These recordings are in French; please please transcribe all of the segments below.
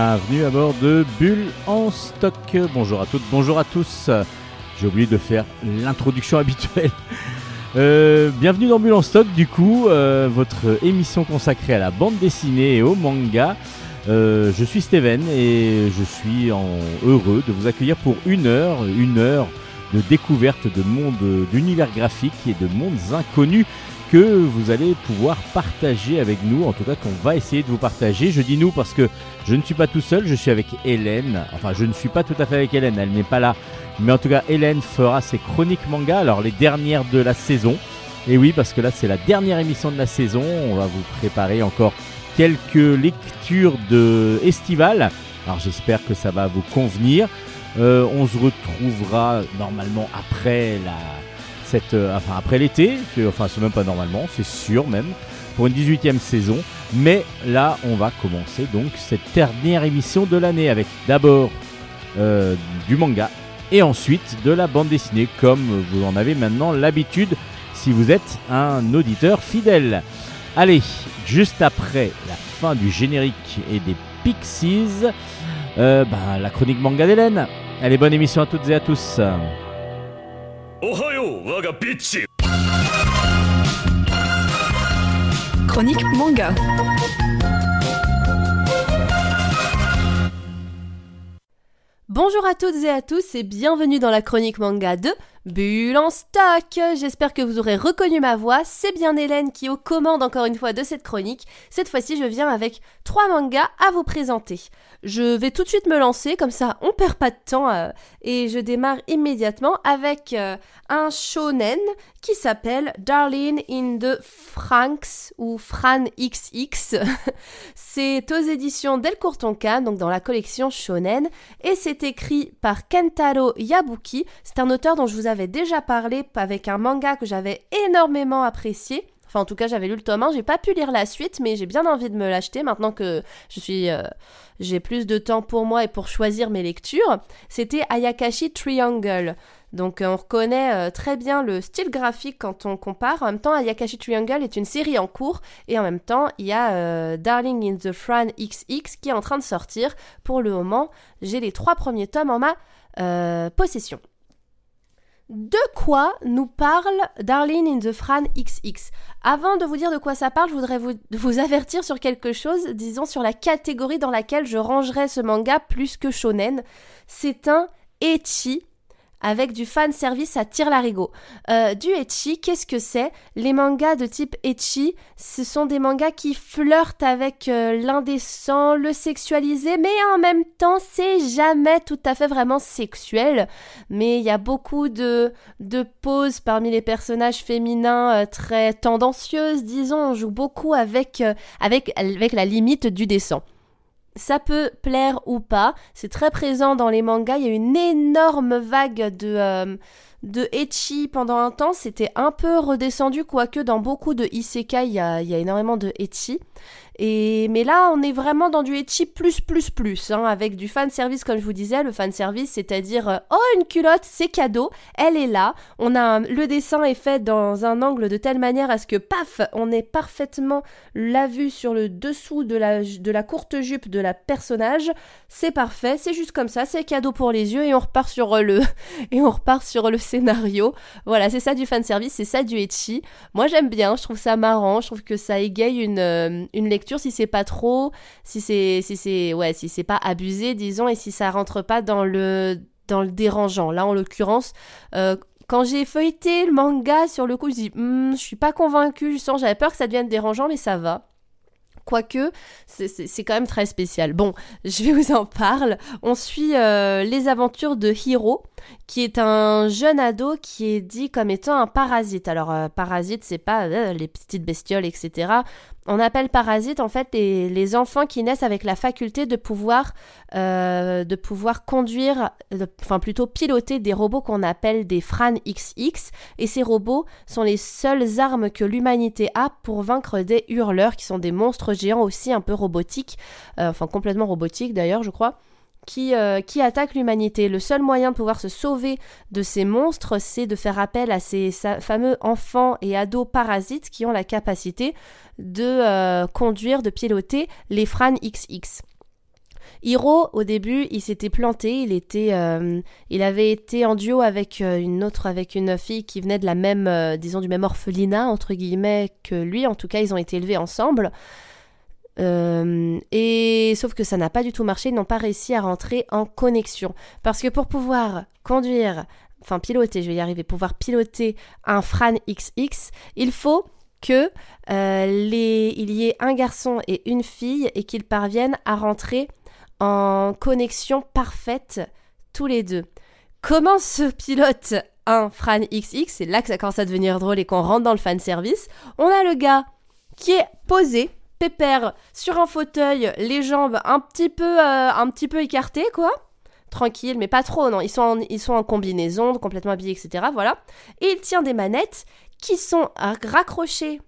Bienvenue à bord de Bulle en stock. Bonjour à toutes, bonjour à tous. J'ai oublié de faire l'introduction habituelle. Euh, bienvenue dans Bulle en stock, du coup, euh, votre émission consacrée à la bande dessinée et au manga. Euh, je suis Steven et je suis heureux de vous accueillir pour une heure, une heure de découverte de mondes, d'univers graphiques et de mondes inconnus que vous allez pouvoir partager avec nous, en tout cas qu'on va essayer de vous partager. Je dis nous parce que je ne suis pas tout seul, je suis avec Hélène. Enfin, je ne suis pas tout à fait avec Hélène, elle n'est pas là. Mais en tout cas, Hélène fera ses chroniques manga, alors les dernières de la saison. Et oui, parce que là, c'est la dernière émission de la saison. On va vous préparer encore quelques lectures de estivales. Alors j'espère que ça va vous convenir. Euh, on se retrouvera normalement après la, euh, après l'été. Enfin c'est même pas normalement, c'est sûr même pour une 18e saison. Mais là, on va commencer donc cette dernière émission de l'année avec d'abord euh, du manga et ensuite de la bande dessinée, comme vous en avez maintenant l'habitude si vous êtes un auditeur fidèle. Allez, juste après la fin du générique et des Pixies, euh, bah, la chronique manga d'Hélène. Allez, bonne émission à toutes et à tous. Chronique manga. Bonjour à toutes et à tous et bienvenue dans la chronique manga de Bulle en stock. J'espère que vous aurez reconnu ma voix. C'est bien Hélène qui aux commandes encore une fois de cette chronique. Cette fois-ci, je viens avec trois mangas à vous présenter. Je vais tout de suite me lancer, comme ça on perd pas de temps euh, et je démarre immédiatement avec euh, un shonen qui s'appelle Darling in the Franks ou Fran XX. c'est aux éditions Delcourt Tonkan, donc dans la collection shonen et c'est écrit par Kentaro Yabuki. C'est un auteur dont je vous avais déjà parlé avec un manga que j'avais énormément apprécié. Enfin, en tout cas, j'avais lu le tome 1, j'ai pas pu lire la suite, mais j'ai bien envie de me l'acheter maintenant que je suis, euh, j'ai plus de temps pour moi et pour choisir mes lectures. C'était Ayakashi Triangle. Donc, euh, on reconnaît euh, très bien le style graphique quand on compare. En même temps, Ayakashi Triangle est une série en cours, et en même temps, il y a Darling in the Fran XX qui est en train de sortir. Pour le moment, j'ai les trois premiers tomes en ma possession. De quoi nous parle Darling in the Fran XX Avant de vous dire de quoi ça parle, je voudrais vous, avertir sur quelque chose, disons sur la catégorie dans laquelle je rangerais ce manga plus que shonen. C'est un ecchi avec du fan service à tire larigot. Euh, du ecchi, qu'est-ce que c'est? Les mangas de type ecchi, ce sont des mangas qui flirtent avec euh, l'indécent, le sexualisé, mais en même temps, c'est jamais tout à fait vraiment sexuel. Mais il y a beaucoup de, de poses parmi les personnages féminins euh, très tendancieuses, disons. On joue beaucoup avec, euh, avec, avec la limite du décent. Ça peut plaire ou pas, c'est très présent dans les mangas. Il y a une énorme vague de, euh, de ecchi pendant un temps. C'était un peu redescendu, quoique dans beaucoup de isekai, il y a, il y a énormément de ecchi. Mais là, on est vraiment dans du ecchi plus, plus, plus, hein, avec du fan service, comme je vous disais. Le fan service, c'est-à-dire, euh, oh, une culotte, c'est cadeau, elle est là. On a le dessin est fait dans un angle de telle manière à ce que, paf, on ait parfaitement la vue sur le dessous de la, de la courte jupe de la personnage. C'est parfait, c'est juste comme ça, c'est cadeau pour les yeux et on repart sur euh, le, et on repart sur le scénario. Voilà, c'est ça du fan service, c'est ça du ecchi. Moi, j'aime bien, je trouve ça marrant, je trouve que ça égaye une, euh, une lecture si c'est pas trop, si c'est si c'est ouais, si c'est pas abusé disons et si ça rentre pas dans le dans le dérangeant. Là en l'occurrence euh, quand j'ai feuilleté le manga sur le coup, je dis Hmm, je suis pas convaincue, je sens j'avais peur que ça devienne dérangeant mais ça va. Quoique, c'est- quand même très spécial. Bon, je vais vous en parler. On suit euh, les aventures de Hiro, qui est un jeune ado qui est dit comme étant un parasite. Alors, euh, parasite, c'est pas les petites bestioles, etc. On appelle parasite en fait les, enfants qui naissent avec la faculté de pouvoir, euh, de pouvoir conduire, enfin plutôt piloter des robots qu'on appelle des Fran XX. Et ces robots sont les seules armes que l'humanité a pour vaincre des hurleurs qui sont des monstres géants aussi un peu robotiques, euh, enfin complètement robotiques d'ailleurs, je crois. Qui, euh, attaquent l'humanité. Le seul moyen de pouvoir se sauver de ces monstres, c'est de faire appel à ces fameux enfants et ados parasites qui ont la capacité de euh, conduire, de piloter les Fran XX. Hiro, au début, il s'était planté. Il était, euh, il avait été en duo avec euh, une autre, avec une fille qui venait de la même, disons, du même orphelinat entre guillemets que lui. En tout cas, ils ont été élevés ensemble. Euh, et sauf que ça n'a pas du tout marché. Ils n'ont pas réussi à rentrer en connexion parce que pour pouvoir conduire, enfin piloter, je vais y arriver, pouvoir piloter un Fran XX, il faut que euh, y ait un garçon et une fille et qu'ils parviennent à rentrer en connexion parfaite tous les deux. Comment se pilote un Fran XX C'est là que ça commence à devenir drôle et qu'on rentre dans le fan service. On a le gars qui est posé, pépère, sur un fauteuil, les jambes un petit peu, euh, un petit peu écartées, quoi. Tranquille, mais pas trop, non. Ils sont en, ils sont combinaison, complètement habillés, etc. Voilà. Et il tient des manettes qui sont raccrochées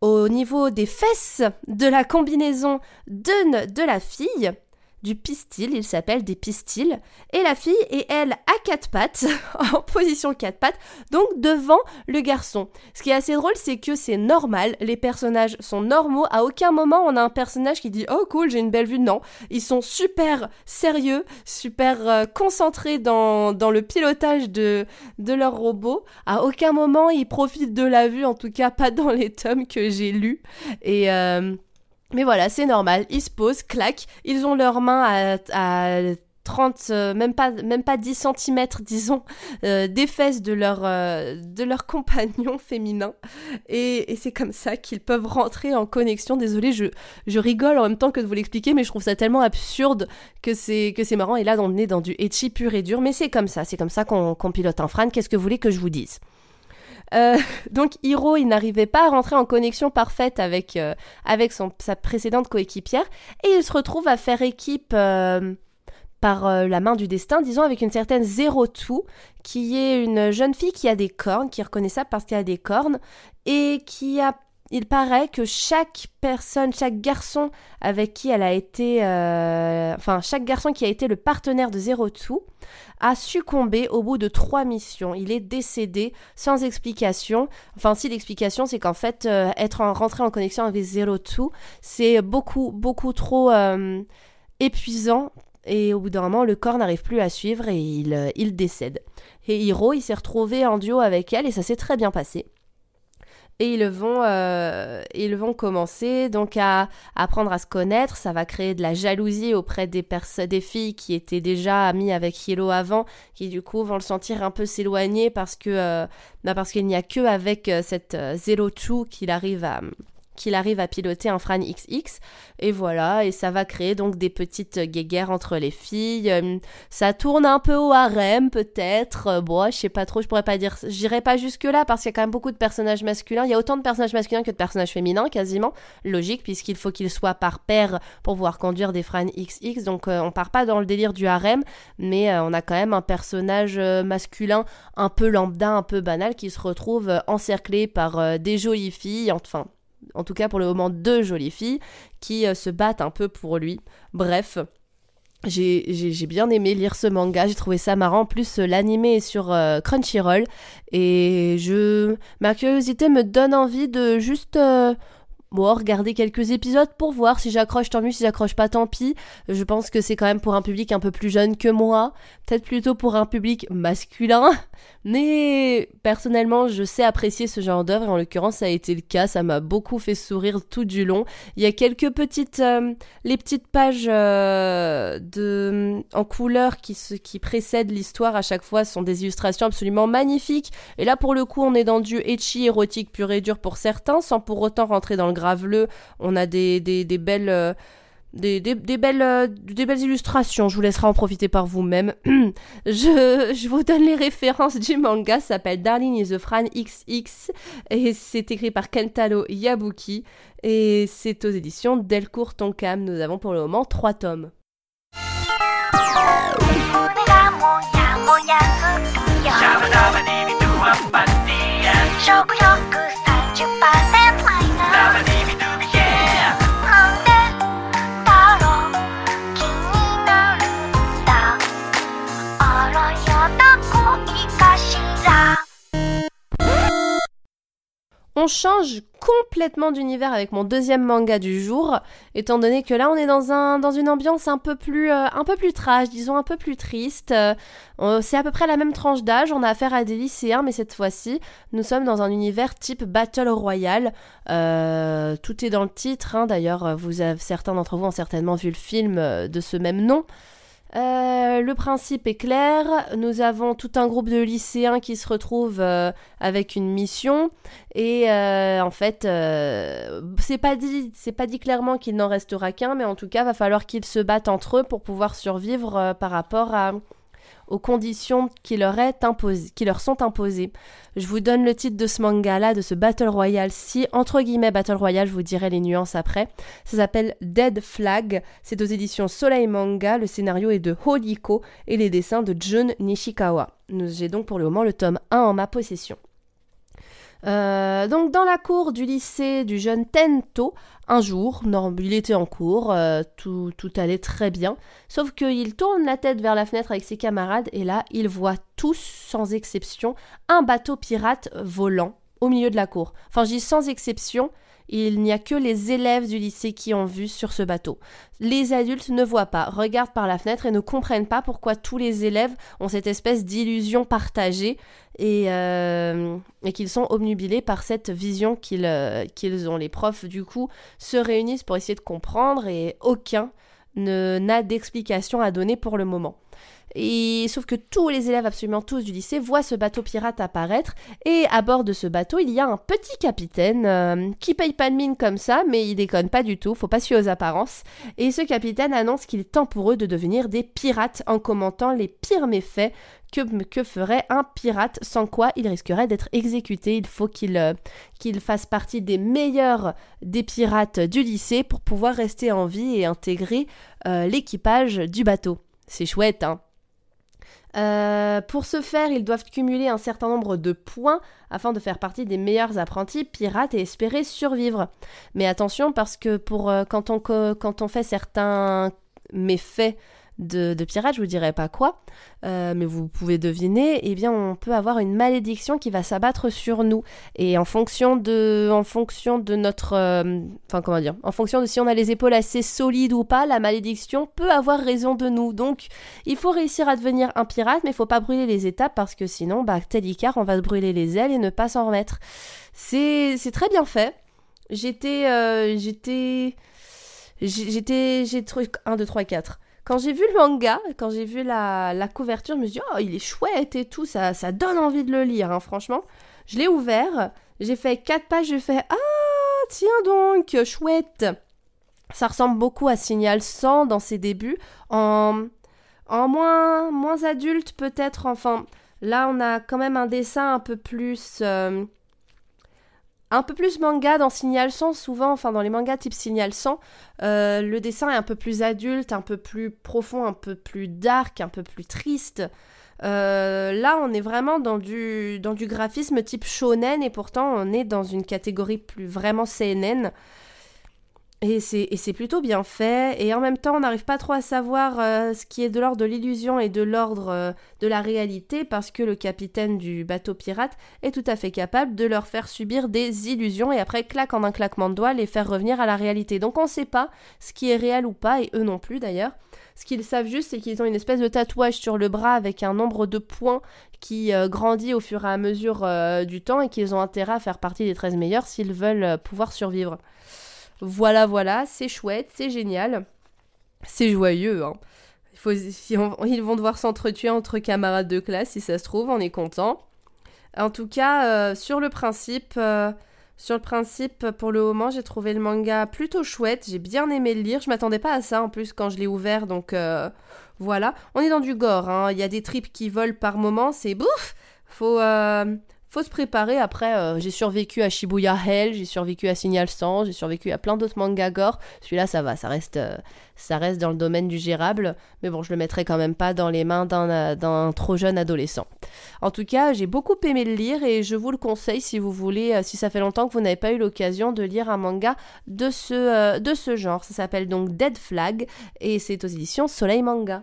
au niveau des fesses de la combinaison de, de la fille du pistil, il s'appelle des pistils, et la fille est elle à quatre pattes, en position quatre pattes, donc devant le garçon. Ce qui est assez drôle, c'est que c'est normal, les personnages sont normaux, à aucun moment on a un personnage qui dit oh cool j'ai une belle vue, non, ils sont super sérieux, super euh, concentrés dans, dans le pilotage de, de leur robot, à aucun moment ils profitent de la vue, en tout cas pas dans les tomes que j'ai lus, et... Euh, mais voilà, c'est normal. Ils se posent, claquent. Ils ont leurs mains à, 30, euh, même, pas, même pas 10 cm, disons, euh, des fesses de leur, euh, de leur compagnon féminin. Et, c'est comme ça qu'ils peuvent rentrer en connexion. Désolée, je, je rigole en même temps que de vous l'expliquer, mais je trouve ça tellement absurde que c'est, marrant. Et là, on est dans du etchi pur et dur. Mais c'est comme ça, c'est comme ça qu'on, qu'on pilote un Fran. Qu'est-ce que vous voulez que je vous dise? Euh, donc Hiro, il n'arrivait pas à rentrer en connexion parfaite avec, euh, avec sa précédente coéquipière. Et il se retrouve à faire équipe euh, par la main du destin, disons avec une certaine Zero Two, qui est une jeune fille qui a des cornes, qui est reconnaissable parce qu'elle a des cornes et qui a il paraît que chaque personne, chaque garçon avec qui elle a été, enfin chaque garçon qui a été le partenaire de Zero Two a succombé au bout de trois missions. Il est décédé sans explication. Enfin, si l'explication, c'est qu'en fait, euh, être rentré en connexion avec Zero Two, c'est beaucoup, beaucoup trop euh, épuisant. Et au bout d'un moment, le corps n'arrive plus à suivre et il, euh, il décède. Et Hiro, il s'est retrouvé en duo avec elle et ça s'est très bien passé et ils vont, euh, ils vont commencer donc à apprendre à se connaître. Ça va créer de la jalousie auprès des, filles qui étaient déjà amies avec Hilo avant, qui du coup vont le sentir un peu s'éloigner parce que euh, bah parce qu'il n'y a que avec euh, cette Zero qu'il arrive à qu'il arrive à piloter un Fran XX. Et voilà, et ça va créer donc des petites guéguerres entre les filles. Euh, ça tourne un peu au harem, peut-être. Euh, bon, je sais pas trop, je pourrais pas dire. J'irai pas jusque-là parce qu'il y a quand même beaucoup de personnages masculins. Il y a autant de personnages masculins que de personnages féminins, quasiment. Logique, puisqu'il faut qu'ils soient par paire pour pouvoir conduire des Fran XX. Donc euh, on part pas dans le délire du harem, mais on a quand même un personnage masculin un peu lambda, un peu banal qui se retrouve encerclé par des jolies filles. Enfin, en tout cas pour le moment deux jolies filles qui euh, se battent un peu pour lui. Bref, j'ai bien aimé lire ce manga, j'ai trouvé ça marrant. Plus, euh, l'animé est sur euh, Crunchyroll et je ma curiosité me donne envie de juste bon, regarder quelques épisodes pour voir si j'accroche tant mieux, si j'accroche pas tant pis. Je pense que c'est quand même pour un public un peu plus jeune que moi, peut-être plutôt pour un public masculin. Mais personnellement, je sais apprécier ce genre d'œuvre et en l'occurrence, ça a été le cas. Ça m'a beaucoup fait sourire tout du long. Il y a quelques petites, euh, les petites pages euh, de en couleur qui qui précèdent l'histoire à chaque fois sont des illustrations absolument magnifiques. Et là, pour le coup, on est dans du etchi érotique pur et dur pour certains, sans pour autant rentrer dans le graveleux. On a des, des, belles. Euh, des, belles, illustrations, je vous laisserai en profiter par vous-même. je, vous donne les références du manga, ça s'appelle Darling is a Fran XX et c'est écrit par Kentaro Yabuki et c'est aux éditions Delcourt Tonkam. Nous avons pour le moment trois tomes. On change complètement d'univers avec mon deuxième manga du jour, étant donné que là on est dans, un, dans une ambiance un peu plus, euh, un peu plus trash, disons un peu plus triste. Euh, c'est à peu près la même tranche d'âge, on a affaire à des lycéens, mais cette fois-ci nous sommes dans un univers type Battle Royale. Euh, tout est dans le titre, hein. d'ailleurs vous certains d'entre vous ont certainement vu le film de ce même nom. Euh, le principe est clair. Nous avons tout un groupe de lycéens qui se retrouvent euh, avec une mission et euh, en fait, c'est pas c'est pas dit clairement qu'il n'en restera qu'un, mais en tout cas, va falloir qu'ils se battent entre eux pour pouvoir survivre par rapport à aux conditions qui leur, sont imposées. Je vous donne le titre de ce manga-là, de ce Battle Royale. Si, entre guillemets, Battle Royale, je vous dirai les nuances après. Ça s'appelle Dead Flag. C'est aux éditions Soleil Manga. Le scénario est de Hodiko et les dessins de Jun Nishikawa. J'ai donc pour le moment le tome 1 en ma possession. Euh, donc dans la cour du lycée du jeune Tento, un jour, il était en cours, euh, tout, tout, allait très bien, sauf qu'il tourne la tête vers la fenêtre avec ses camarades et là, il voit tous, sans exception, un bateau pirate volant au milieu de la cour. Enfin, dis sans exception, il n'y a que les élèves du lycée qui ont vu sur ce bateau. Les adultes ne voient pas, regardent par la fenêtre et ne comprennent pas pourquoi tous les élèves ont cette espèce d'illusion partagée et, euh, qu'ils sont obnubilés par cette vision euh, qu'ils ont. Les profs, du coup, se réunissent pour essayer de comprendre et aucun n'a d'explication à donner pour le moment. Et sauf que tous les élèves, absolument tous du lycée, voient ce bateau pirate apparaître. Et à bord de ce bateau, il y a un petit capitaine euh, qui paye pas de mine comme ça, mais il déconne pas du tout, faut pas suivre aux apparences. Et ce capitaine annonce qu'il est temps pour eux de devenir des pirates en commentant les pires méfaits que, que, ferait un pirate, sans quoi il risquerait d'être exécuté. Il faut qu'il euh, fasse partie des meilleurs des pirates du lycée pour pouvoir rester en vie et intégrer euh, l'équipage du bateau. C'est chouette, hein euh, pour ce faire, ils doivent cumuler un certain nombre de points afin de faire partie des meilleurs apprentis pirates et espérer survivre. Mais attention parce que pour euh, quand, on, quand on fait certains méfaits de, de pirates, je vous dirai pas quoi, euh, mais vous pouvez deviner, eh bien on peut avoir une malédiction qui va s'abattre sur nous. Et en fonction de, en fonction de notre, euh, enfin comment dire, en fonction de si on a les épaules assez solides ou pas, la malédiction peut avoir raison de nous. Donc il faut réussir à devenir un pirate, mais il faut pas brûler les étapes parce que sinon, bah tel Icar, on va se brûler les ailes et ne pas s'en remettre. C'est, c'est très bien fait. J'étais, euh, j'étais, j'étais, j'ai trouvé 1, 2, 3, 4. Quand j'ai vu le manga, quand j'ai vu la, couverture, je me suis dit, oh, il est chouette et tout, ça, ça donne envie de le lire, hein, franchement. Je l'ai ouvert, j'ai fait quatre pages, j'ai fait, ah, tiens donc, chouette. Ça ressemble beaucoup à Signal 100 dans ses débuts, en, en moins, moins adulte peut-être, enfin, là on a quand même un dessin un peu plus... Euh, un peu plus manga dans Signal 100, souvent, enfin dans les mangas type Signal 100, euh, le dessin est un peu plus adulte, un peu plus profond, un peu plus dark, un peu plus triste. Euh, là, on est vraiment dans du, dans du graphisme type shonen et pourtant on est dans une catégorie plus vraiment CNN. Et c'est plutôt bien fait. Et en même temps, on n'arrive pas trop à savoir euh, ce qui est de l'ordre de l'illusion et de l'ordre euh, de la réalité parce que le capitaine du bateau pirate est tout à fait capable de leur faire subir des illusions et après, claque en un claquement de doigts, les faire revenir à la réalité. Donc on ne sait pas ce qui est réel ou pas, et eux non plus d'ailleurs. Ce qu'ils savent juste, c'est qu'ils ont une espèce de tatouage sur le bras avec un nombre de points qui euh, grandit au fur et à mesure du temps et qu'ils ont intérêt à faire partie des 13 meilleurs s'ils veulent pouvoir survivre. Voilà, voilà, c'est chouette, c'est génial. C'est joyeux, hein. Ils vont devoir s'entretuer entre camarades de classe, si ça se trouve, on est content. En tout cas, euh, sur le principe, euh, sur le principe, pour le moment, j'ai trouvé le manga plutôt chouette. J'ai bien aimé le lire. Je m'attendais pas à ça en plus quand je l'ai ouvert, donc euh, voilà. On est dans du gore. Hein. Il y a des tripes qui volent par moment. C'est bouf. Faut faut se préparer. Après, euh, j'ai survécu à Shibuya Hell, j'ai survécu à Signal 100, j'ai survécu à plein d'autres mangas gore. Celui-là, ça va, ça reste, euh, ça reste dans le domaine du gérable. Mais bon, je le mettrai quand même pas dans les mains d'un euh, trop jeune adolescent. En tout cas, j'ai beaucoup aimé le lire et je vous le conseille si vous voulez, si ça fait longtemps que vous n'avez pas eu l'occasion de lire un manga de ce, de ce genre. Ça s'appelle donc Dead Flag et c'est aux éditions Soleil Manga.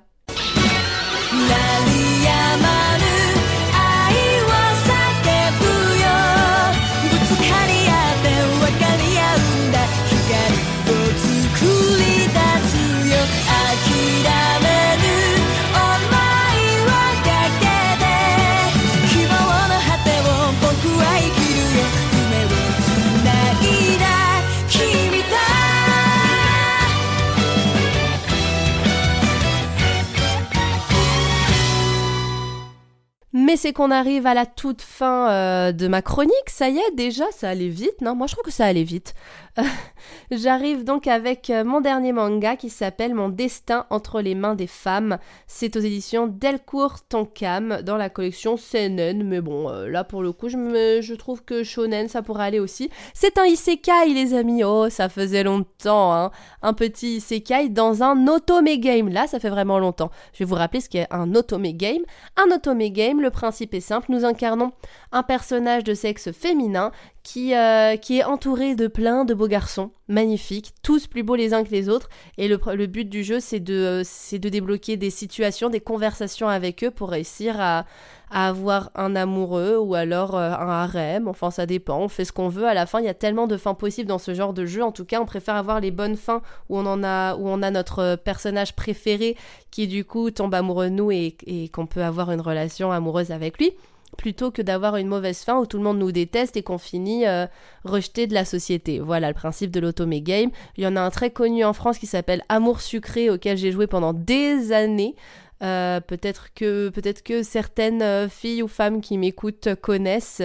C'est qu'on arrive à la toute fin euh, de ma chronique, ça y est, déjà, ça allait vite, non? Moi je trouve que ça allait vite. J'arrive donc avec euh, mon dernier manga qui s'appelle Mon destin entre les mains des femmes. C'est aux éditions Delcourt Tonkam dans la collection CNN. Mais bon, euh, là pour le coup, je, me, je trouve que Shonen ça pourrait aller aussi. C'est un isekai, les amis. Oh, ça faisait longtemps. Hein. Un petit isekai dans un otome game. Là, ça fait vraiment longtemps. Je vais vous rappeler ce qu'est un otome game. Un otome game, le principe est simple. Nous incarnons un personnage de sexe féminin qui, euh, qui est entouré de plein de beaux garçons, magnifiques, tous plus beaux les uns que les autres. Et le, but du jeu, c'est de, de débloquer des situations, des conversations avec eux pour réussir à, à avoir un amoureux ou alors euh, un harem. Enfin, ça dépend. On fait ce qu'on veut. À la fin, il y a tellement de fins possibles dans ce genre de jeu. En tout cas, on préfère avoir les bonnes fins où on en a, où on a notre personnage préféré qui du coup tombe amoureux de nous et qu'on peut avoir une relation amoureuse avec lui plutôt que d'avoir une mauvaise fin où tout le monde nous déteste et qu'on finit euh, rejeté de la société. Voilà le principe de l'autome game. Il y en a un très connu en France qui s'appelle Amour sucré auquel j'ai joué pendant des années. Euh, peut-être que peut-être certaines euh, filles ou femmes qui m'écoutent connaissent.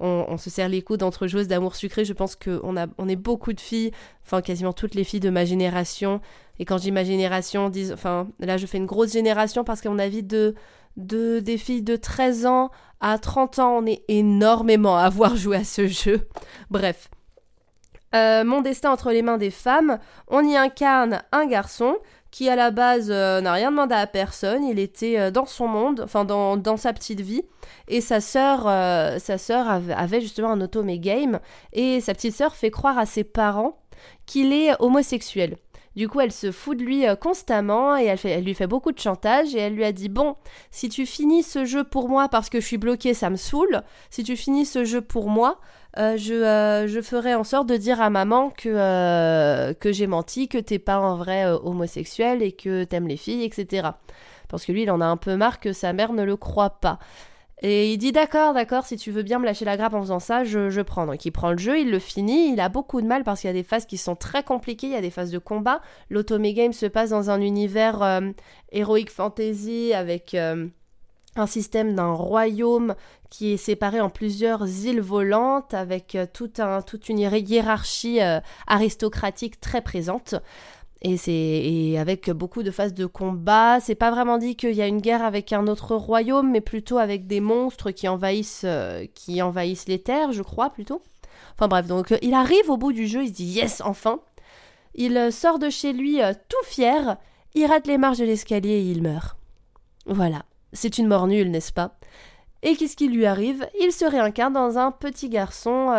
On, se serre les coudes entre joueuses d'amour sucré. Je pense qu'on on est beaucoup de filles, enfin quasiment toutes les filles de ma génération. Et quand je dis ma génération, enfin là je fais une grosse génération parce qu'à mon avis de, de des filles de 13 ans à 30 ans, on est énormément à avoir joué à ce jeu. Bref. Euh, mon destin entre les mains des femmes, on y incarne un garçon qui à la base euh, n'a rien demandé à personne, il était euh, dans son monde, enfin dans, dans, sa petite vie, et sa sœur, sa avait, justement un automé game, et sa petite sœur fait croire à ses parents qu'il est homosexuel. Du coup, elle se fout de lui euh, constamment et elle, lui fait beaucoup de chantage et elle lui a dit Bon, si tu finis ce jeu pour moi parce que je suis bloquée, ça me saoule. Si tu finis ce jeu pour moi, euh, je, euh, je, ferai en sorte de dire à maman que, que j'ai menti, que t'es pas en vrai homosexuel et que t'aimes les filles, etc. Parce que lui, il en a un peu marre que sa mère ne le croit pas. Et il dit d'accord, d'accord, si tu veux bien me lâcher la grappe en faisant ça, je, prends. Donc il prend le jeu, il le finit, il a beaucoup de mal parce qu'il y a des phases qui sont très compliquées, il y a des phases de combat. L'Automé Game se passe dans un univers euh, héroïque fantasy avec euh, un système d'un royaume qui est séparé en plusieurs îles volantes avec euh, toute une hiérarchie aristocratique très présente. Et c'est avec beaucoup de phases de combat. C'est pas vraiment dit qu'il y a une guerre avec un autre royaume, mais plutôt avec des monstres qui envahissent, euh, qui envahissent les terres, je crois plutôt. Enfin bref, donc euh, il arrive au bout du jeu, il se dit yes enfin. Il euh, sort de chez lui tout fier, il rate les marches de l'escalier et il meurt. Voilà, c'est une mort nulle, n'est-ce pas? Et qu'est-ce qui lui arrive? Il se réincarne dans un petit garçon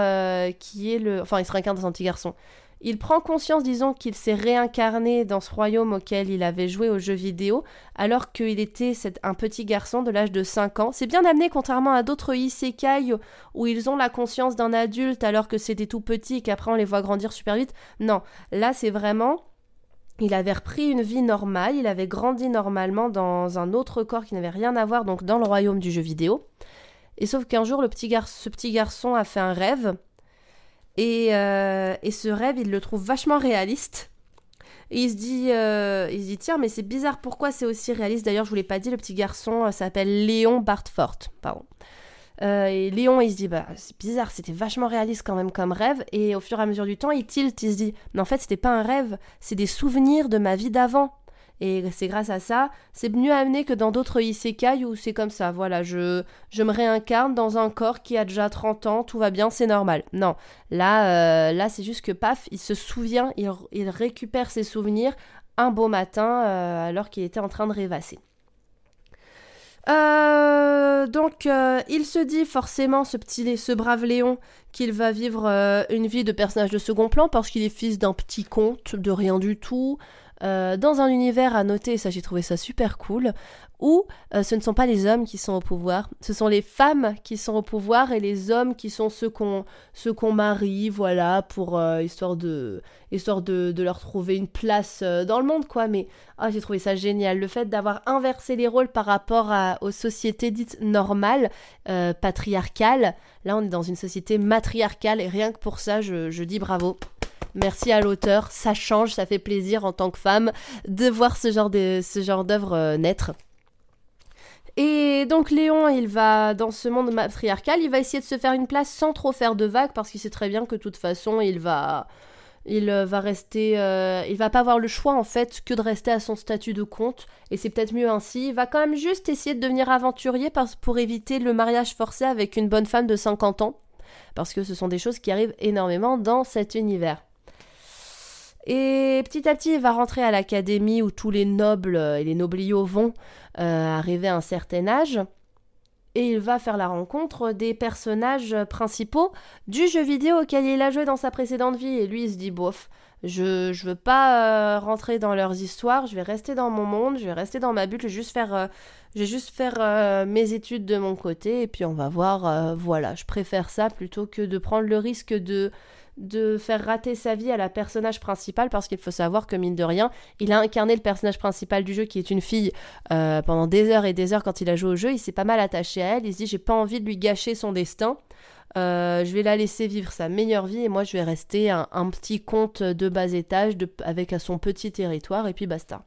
qui est le... Enfin, il se réincarne dans un petit garçon. Il prend conscience, disons, qu'il s'est réincarné dans ce royaume auquel il avait joué aux jeux vidéo, alors qu'il était un petit garçon de l'âge de 5 ans. C'est bien amené, contrairement à d'autres isekai où ils ont la conscience d'un adulte alors que c'était tout petit et qu'après on les voit grandir super vite. Non, là c'est vraiment il avait repris une vie normale, il avait grandi normalement dans un autre corps qui n'avait rien à voir, donc dans le royaume du jeu vidéo. Et sauf qu'un jour, ce petit garçon a fait un rêve euh, et, ce rêve, il le trouve vachement réaliste. Et il se dit, euh, il se dit tiens, mais c'est bizarre, pourquoi c'est aussi réaliste? D'ailleurs, je vous l'ai pas dit, le petit garçon euh, s'appelle Léon Bartfort. Pardon. et Léon, il se dit, bah, c'est bizarre, c'était vachement réaliste quand même comme rêve. Et au fur et à mesure du temps, il tilt, il se dit, mais en fait, c'était pas un rêve, c'est des souvenirs de ma vie d'avant. Et c'est grâce à ça, c'est mieux amené que dans d'autres isekai où c'est comme ça. Voilà, je, je me réincarne dans un corps qui a déjà 30 ans, tout va bien, c'est normal. Non, là, euh, là c'est juste que paf, il se souvient, il, récupère ses souvenirs un beau matin euh, alors qu'il était en train de rêvasser. Euh, donc, il se dit forcément, ce brave Léon, qu'il va vivre une vie de personnage de second plan parce qu'il est fils d'un petit comte, de rien du tout, euh, dans un univers à noter, ça j'ai trouvé ça super cool, où euh, ce ne sont pas les hommes qui sont au pouvoir, ce sont les femmes qui sont au pouvoir et les hommes qui sont ceux qu'on marie, voilà, pour euh, histoire de histoire de, de, leur trouver une place dans le monde, quoi. Mais ah, j'ai trouvé ça génial, le fait d'avoir inversé les rôles par rapport aux sociétés dites normales, patriarcales. Là, on est dans une société matriarcale et rien que pour ça, je, je dis bravo. Merci à l'auteur, ça change, ça fait plaisir en tant que femme de voir ce genre de ce genre d'œuvre euh, naître. Et donc Léon, il va dans ce monde matriarcal, il va essayer de se faire une place sans trop faire de vagues parce qu'il sait très bien que de toute façon, il va il euh, va rester euh, il va pas avoir le choix en fait que de rester à son statut de comte et c'est peut-être mieux ainsi. Il va quand même juste essayer de devenir aventurier pour éviter le mariage forcé avec une bonne femme de 50 ans parce que ce sont des choses qui arrivent énormément dans cet univers. Et petit à petit, il va rentrer à l'académie où tous les nobles et les nobliaux vont euh, arriver à un certain âge. Et il va faire la rencontre des personnages principaux du jeu vidéo auquel il a joué dans sa précédente vie. Et lui, il se dit, bof, je, je veux pas euh, rentrer dans leurs histoires, je vais rester dans mon monde, je vais rester dans ma bulle, je vais juste faire, euh, je vais juste faire mes études de mon côté. Et puis on va voir, voilà, je préfère ça plutôt que de prendre le risque de de faire rater sa vie à la personnage principale parce qu'il faut savoir que mine de rien, il a incarné le personnage principal du jeu qui est une fille euh, pendant des heures et des heures quand il a joué au jeu. Il s'est pas mal attaché à elle. Il se dit j'ai pas envie de lui gâcher son destin. Euh, je vais la laisser vivre sa meilleure vie et moi je vais rester un, petit comte de bas étage avec son petit territoire et puis basta.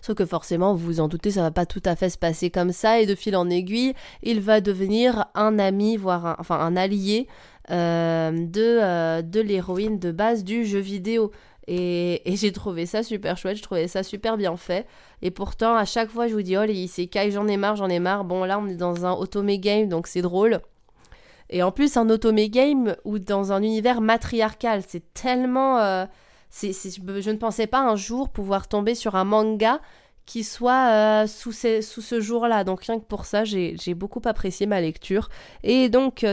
Sauf que forcément, vous vous en doutez, ça va pas tout à fait se passer comme ça, et de fil en aiguille, il va devenir un ami, voire enfin un allié de, euh, de l'héroïne de base du jeu vidéo. Et, j'ai trouvé ça super chouette, je trouvais ça super bien fait. Et pourtant, à chaque fois, je vous dis, oh les isekai, j'en ai marre, j'en ai marre. Bon, là, on est dans un otome game, donc c'est drôle. Et en plus, un otome game ou dans un univers matriarcal, c'est tellement. Euh, je ne pensais pas un jour pouvoir tomber sur un manga qui soit sous, sous, ce jour-là. Donc rien que pour ça, j'ai beaucoup apprécié ma lecture. Et donc,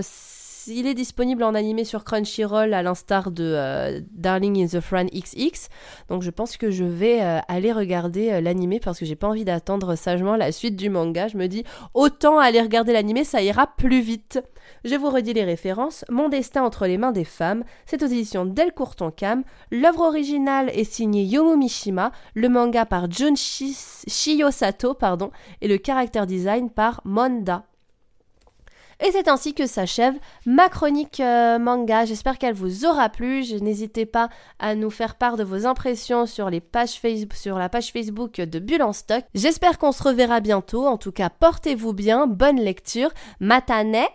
il est disponible en animé sur Crunchyroll à l'instar de euh, Darling in the Fran XX. Donc je pense que je vais euh, aller regarder euh, l'animé parce que j'ai pas envie d'attendre sagement la suite du manga. Je me dis autant aller regarder l'animé, ça ira plus vite. Je vous redis les références. Mon destin entre les mains des femmes, c'est aux éditions Delcourt Cam. L'œuvre originale est signée Yomo Mishima, le manga par Jun Shiyosato pardon, et le character design par Monda. Et c'est ainsi que s'achève ma chronique euh, manga. J'espère qu'elle vous aura plu. N'hésitez pas à nous faire part de vos impressions sur la page Facebook de Bulle en stock. J'espère qu'on se reverra bientôt. En tout cas, portez-vous bien. Bonne lecture. Matane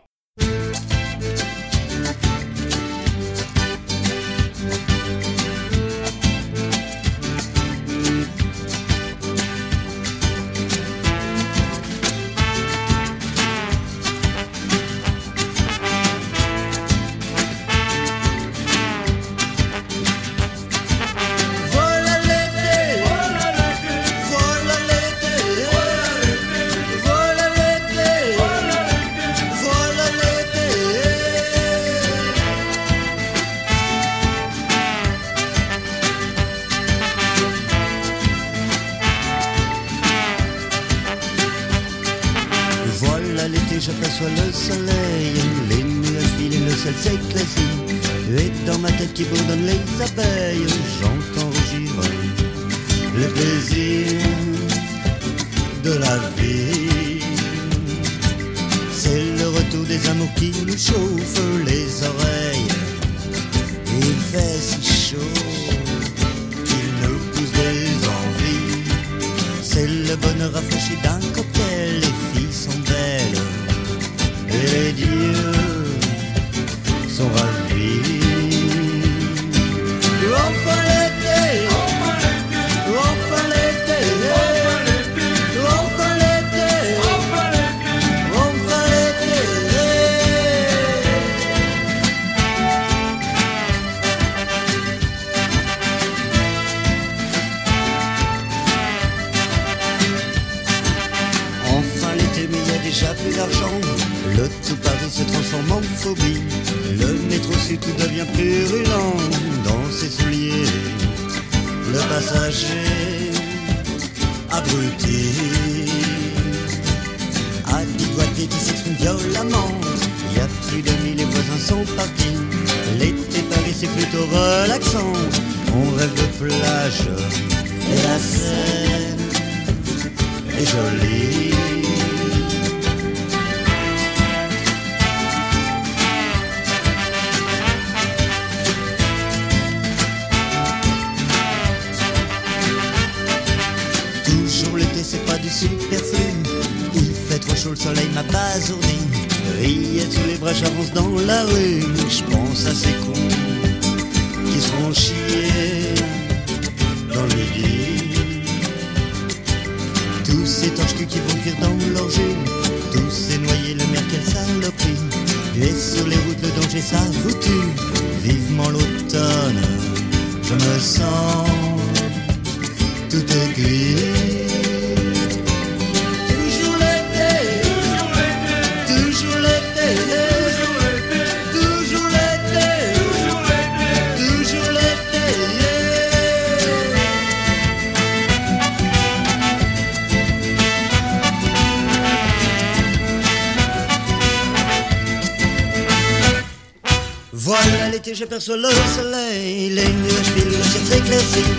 j'aperçois le soleil, les nuages filent, le ciel s'éclaircit.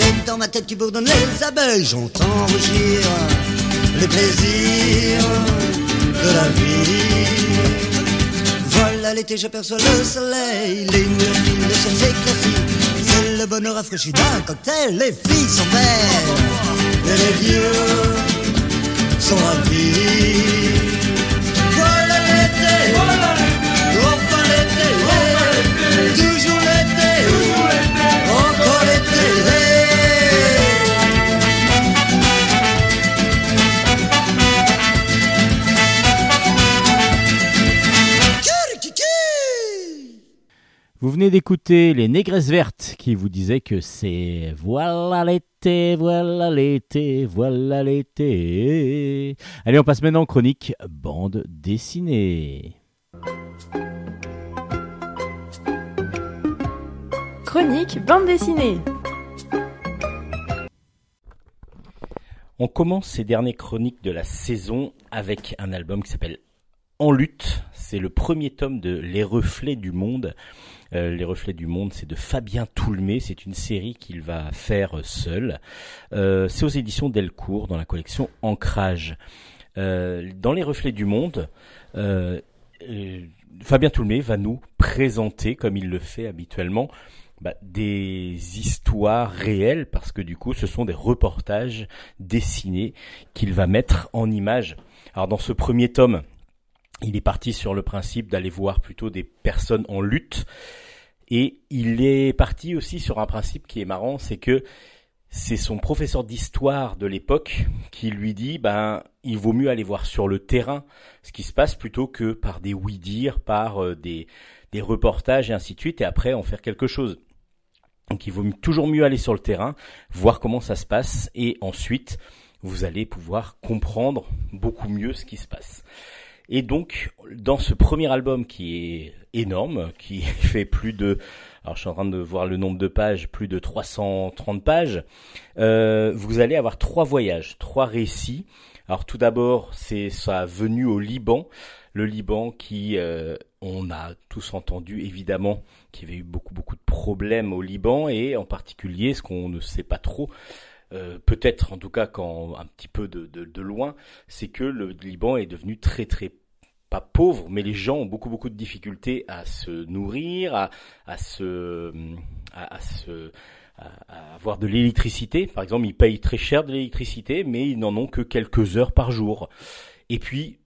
Et dans ma tête qui bourdonne les abeilles, j'entends rugir les plaisirs de la vie. Voilà l'été, j'aperçois le soleil, les nuages filent, le ciel s'éclaircit. C'est le bonheur rafraîchi d'un cocktail, les filles sont belles, et les vieux sont ravis. Vous venez d'écouter les Négresses Vertes qui vous disaient que c'est voilà l'été, voilà l'été, voilà l'été. Allez, on passe maintenant en chronique bande dessinée. Chronique bande dessinée. On commence ces dernières chroniques de la saison avec un album qui s'appelle En lutte. C'est le premier tome de Les Reflets du Monde. Euh, Les Reflets du Monde, c'est de Fabien Toulmé. C'est une série qu'il va faire seul. Euh, c'est aux éditions Delcourt dans la collection Ancrage. Euh, dans Les Reflets du Monde, Fabien Toulmé va nous présenter, comme il le fait habituellement, bah, des histoires réelles, parce que du coup, ce sont des reportages dessinés qu'il va mettre en images. Alors, dans ce premier tome, il est parti sur le principe d'aller voir plutôt des personnes en lutte, et il est parti aussi sur un principe qui est marrant, c'est que c'est son professeur d'histoire de l'époque qui lui dit ben il vaut mieux aller voir sur le terrain ce qui se passe plutôt que par des oui-dire, par euh, des, des reportages et ainsi de suite et après en faire quelque chose. Donc il vaut toujours mieux aller sur le terrain, voir comment ça se passe et ensuite vous allez pouvoir comprendre beaucoup mieux ce qui se passe. Et donc dans ce premier album qui est énorme, qui fait plus de alors je suis en train de voir le nombre de pages, plus de 330 pages. Euh, vous allez avoir trois voyages, trois récits. Alors tout d'abord, c'est sa venue au Liban, le Liban qui, euh, on a tous entendu évidemment qu'il y avait eu beaucoup beaucoup de problèmes au Liban et en particulier, ce qu'on ne sait pas trop, euh, peut-être en tout cas quand un petit peu de, loin, c'est que le Liban est devenu très très pas pauvre, mais les gens ont beaucoup beaucoup de difficultés à se nourrir, à, à se, à, se, à avoir de l'électricité. Par exemple, ils payent très cher de l'électricité, mais ils n'en ont que quelques heures par jour. Et puis,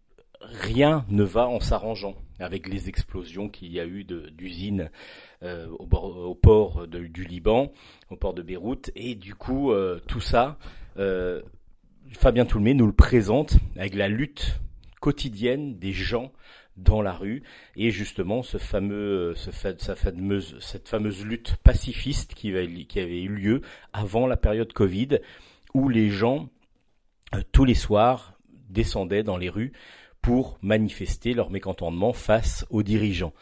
rien ne va en s'arrangeant avec les explosions qu'il y a eu d'usines euh, au, port du Liban, au port de Beyrouth, et du coup, euh, tout ça, euh, Fabien Toulmé nous le présente avec la lutte quotidienne des gens dans la rue et justement ce fameux, cette fameuse lutte pacifiste qui, va- qui avait eu lieu avant la période Covid où les gens tous les soirs descendaient dans les rues pour manifester leur mécontentement face aux dirigeants.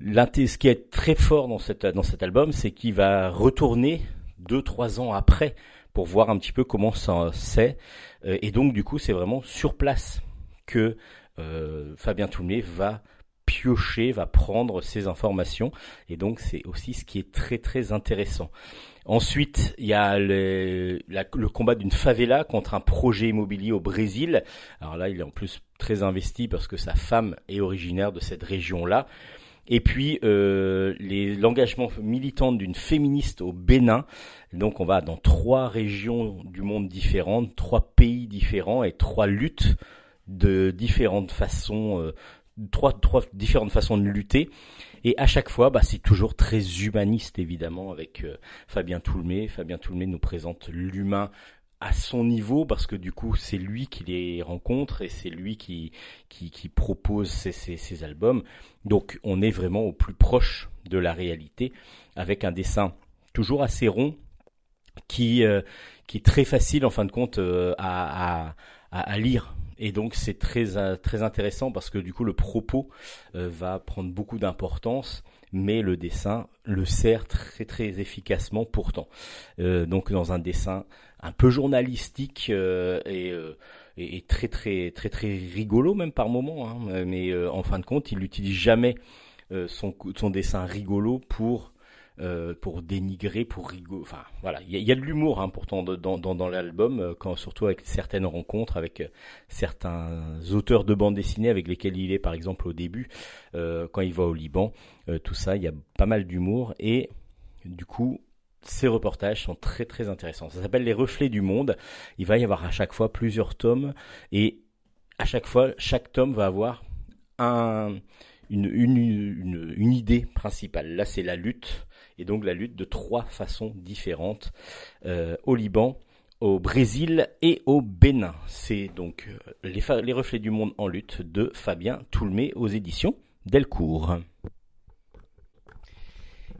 Ce qui est très fort dans, cet album, c'est qu'il va retourner deux, trois ans après pour voir un petit peu comment ça c'est. Euh, Et donc, du coup, c'est vraiment sur place que euh, Fabien Toulmé va piocher, va prendre ces informations. Et donc, c'est aussi ce qui est très, très intéressant. Ensuite, il y a le combat d'une favela contre un projet immobilier au Brésil. Alors là, il est en plus très investi parce que sa femme est originaire de cette région-là. Et puis euh, l'engagement militant d'une féministe au Bénin. Donc on va dans trois régions du monde différentes, trois pays différents et trois luttes de différentes façons, euh, trois, trois différentes façons de lutter. Et à chaque fois, bah, c'est toujours très humaniste, évidemment, avec euh, Fabien Toulmé. Fabien Toulmé nous présente l'humain à son niveau parce que du coup c'est lui qui les rencontre et c'est lui qui, qui, propose ses, ses, albums. Donc on est vraiment au plus proche de la réalité avec un dessin toujours assez rond qui, euh, qui est très facile en fin de compte euh, à, à, à, lire. Et donc c'est très euh, très intéressant parce que du coup le propos va prendre beaucoup d'importance, mais le dessin le sert très très efficacement pourtant. donc dans un dessin un peu journalistique et, et, très très très très rigolo même par moment, hein, mais en fin de compte il n'utilise jamais son, son dessin rigolo pour euh, pour dénigrer, pour rigoler. Enfin, voilà, il y, a de l'humour hein, pourtant dans, dans, dans l'album, euh, quand surtout avec certaines rencontres avec euh, certains auteurs de bande dessinée avec lesquels il est, par exemple au début, euh, quand il va au Liban, tout ça, il y a pas mal d'humour et du coup. Ces reportages sont très très intéressants. Ça s'appelle Les Reflets du Monde. Il va y avoir à chaque fois plusieurs tomes et à chaque fois, chaque tome va avoir un, une, une, une, une idée principale. Là, c'est la lutte et donc la lutte de trois façons différentes euh, au Liban, au Brésil et au Bénin. C'est donc euh, les, les, reflets du monde en lutte de Fabien Toulmé aux éditions Delcourt.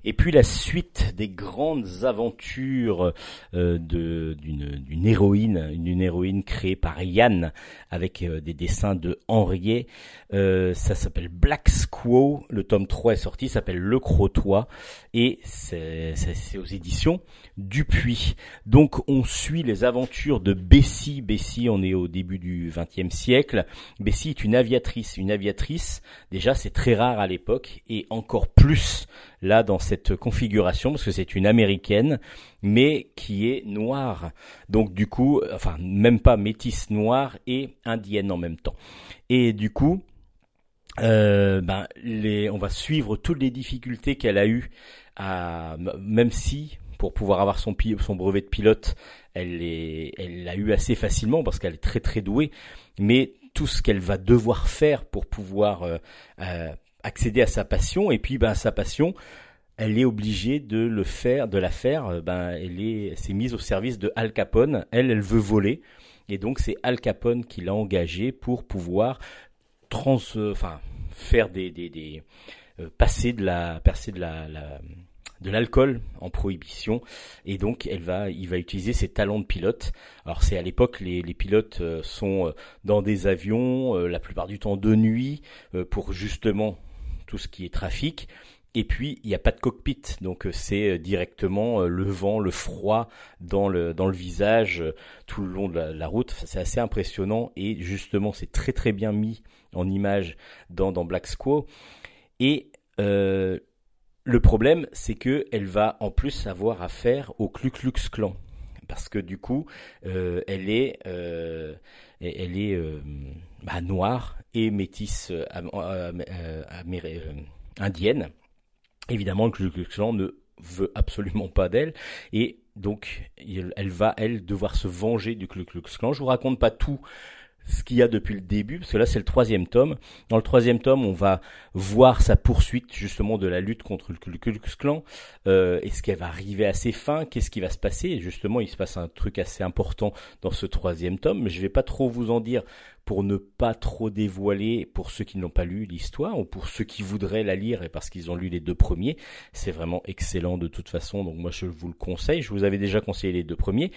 Et puis la suite des grandes aventures euh, d'une héroïne, une héroïne créée par Yann avec euh, des dessins de Henriet. Euh, ça s'appelle Black Squaw. Le tome 3 est sorti, s'appelle Le Crotois et c'est aux éditions Dupuis. Donc on suit les aventures de Bessie. Bessie, on est au début du XXe siècle. Bessie est une aviatrice. Une aviatrice, déjà c'est très rare à l'époque et encore plus là dans cette configuration parce que c'est une américaine mais qui est noire. Donc du coup, enfin même pas métisse noire et indienne en même temps. Et du coup, euh, ben, les, on va suivre toutes les difficultés qu'elle a eues, même si pour pouvoir avoir son, son brevet de pilote, elle est, elle l'a eu assez facilement parce qu'elle est très très douée, mais tout ce qu'elle va devoir faire pour pouvoir euh, euh, accéder à sa passion, et puis ben sa passion, elle est obligée de le faire, de la faire, euh, ben elle est, s'est mise au service de Al Capone. Elle, elle veut voler, et donc c'est Al Capone qui l'a engagée pour pouvoir trans, euh, enfin faire des, des, des euh, passer de la, passer de la de l'alcool en prohibition. Et donc elle va il va utiliser ses talents de pilote. Alors c'est à l'époque les, les pilotes sont dans des avions la plupart du temps de nuit pour justement tout ce qui est trafic et puis, il n'y a pas de cockpit, donc euh, c'est euh, directement euh, le vent, le froid dans le, dans le visage tout le long de la, route. C'est assez impressionnant et justement, c'est très très bien mis en image dans, Black Squaw. Et le problème, c'est que elle va en plus avoir affaire au Ku Klux Klan. Parce que du coup, elle est, elle est bah, noire et métisse indienne. Évidemment, le Ku Klux Klan ne veut absolument pas d'elle et donc elle va elle devoir se venger du Ku Klux Klan. Je vous raconte pas tout ce qu'il y a depuis le début, parce que là c'est le troisième tome. Dans le troisième tome, on va voir sa poursuite justement de la lutte contre le Ku Klux Klan. Euh, Est-ce qu'elle va arriver à ses fins? Qu'est-ce qui va se passer? Et Justement, il se passe un truc assez important dans ce troisième tome, mais je vais pas trop vous en dire pour ne pas trop dévoiler pour ceux qui n'ont pas lu l'histoire ou pour ceux qui voudraient la lire et parce qu'ils ont lu les deux premiers. C'est vraiment excellent de toute façon, donc moi je vous le conseille. Je vous avais déjà conseillé les deux premiers.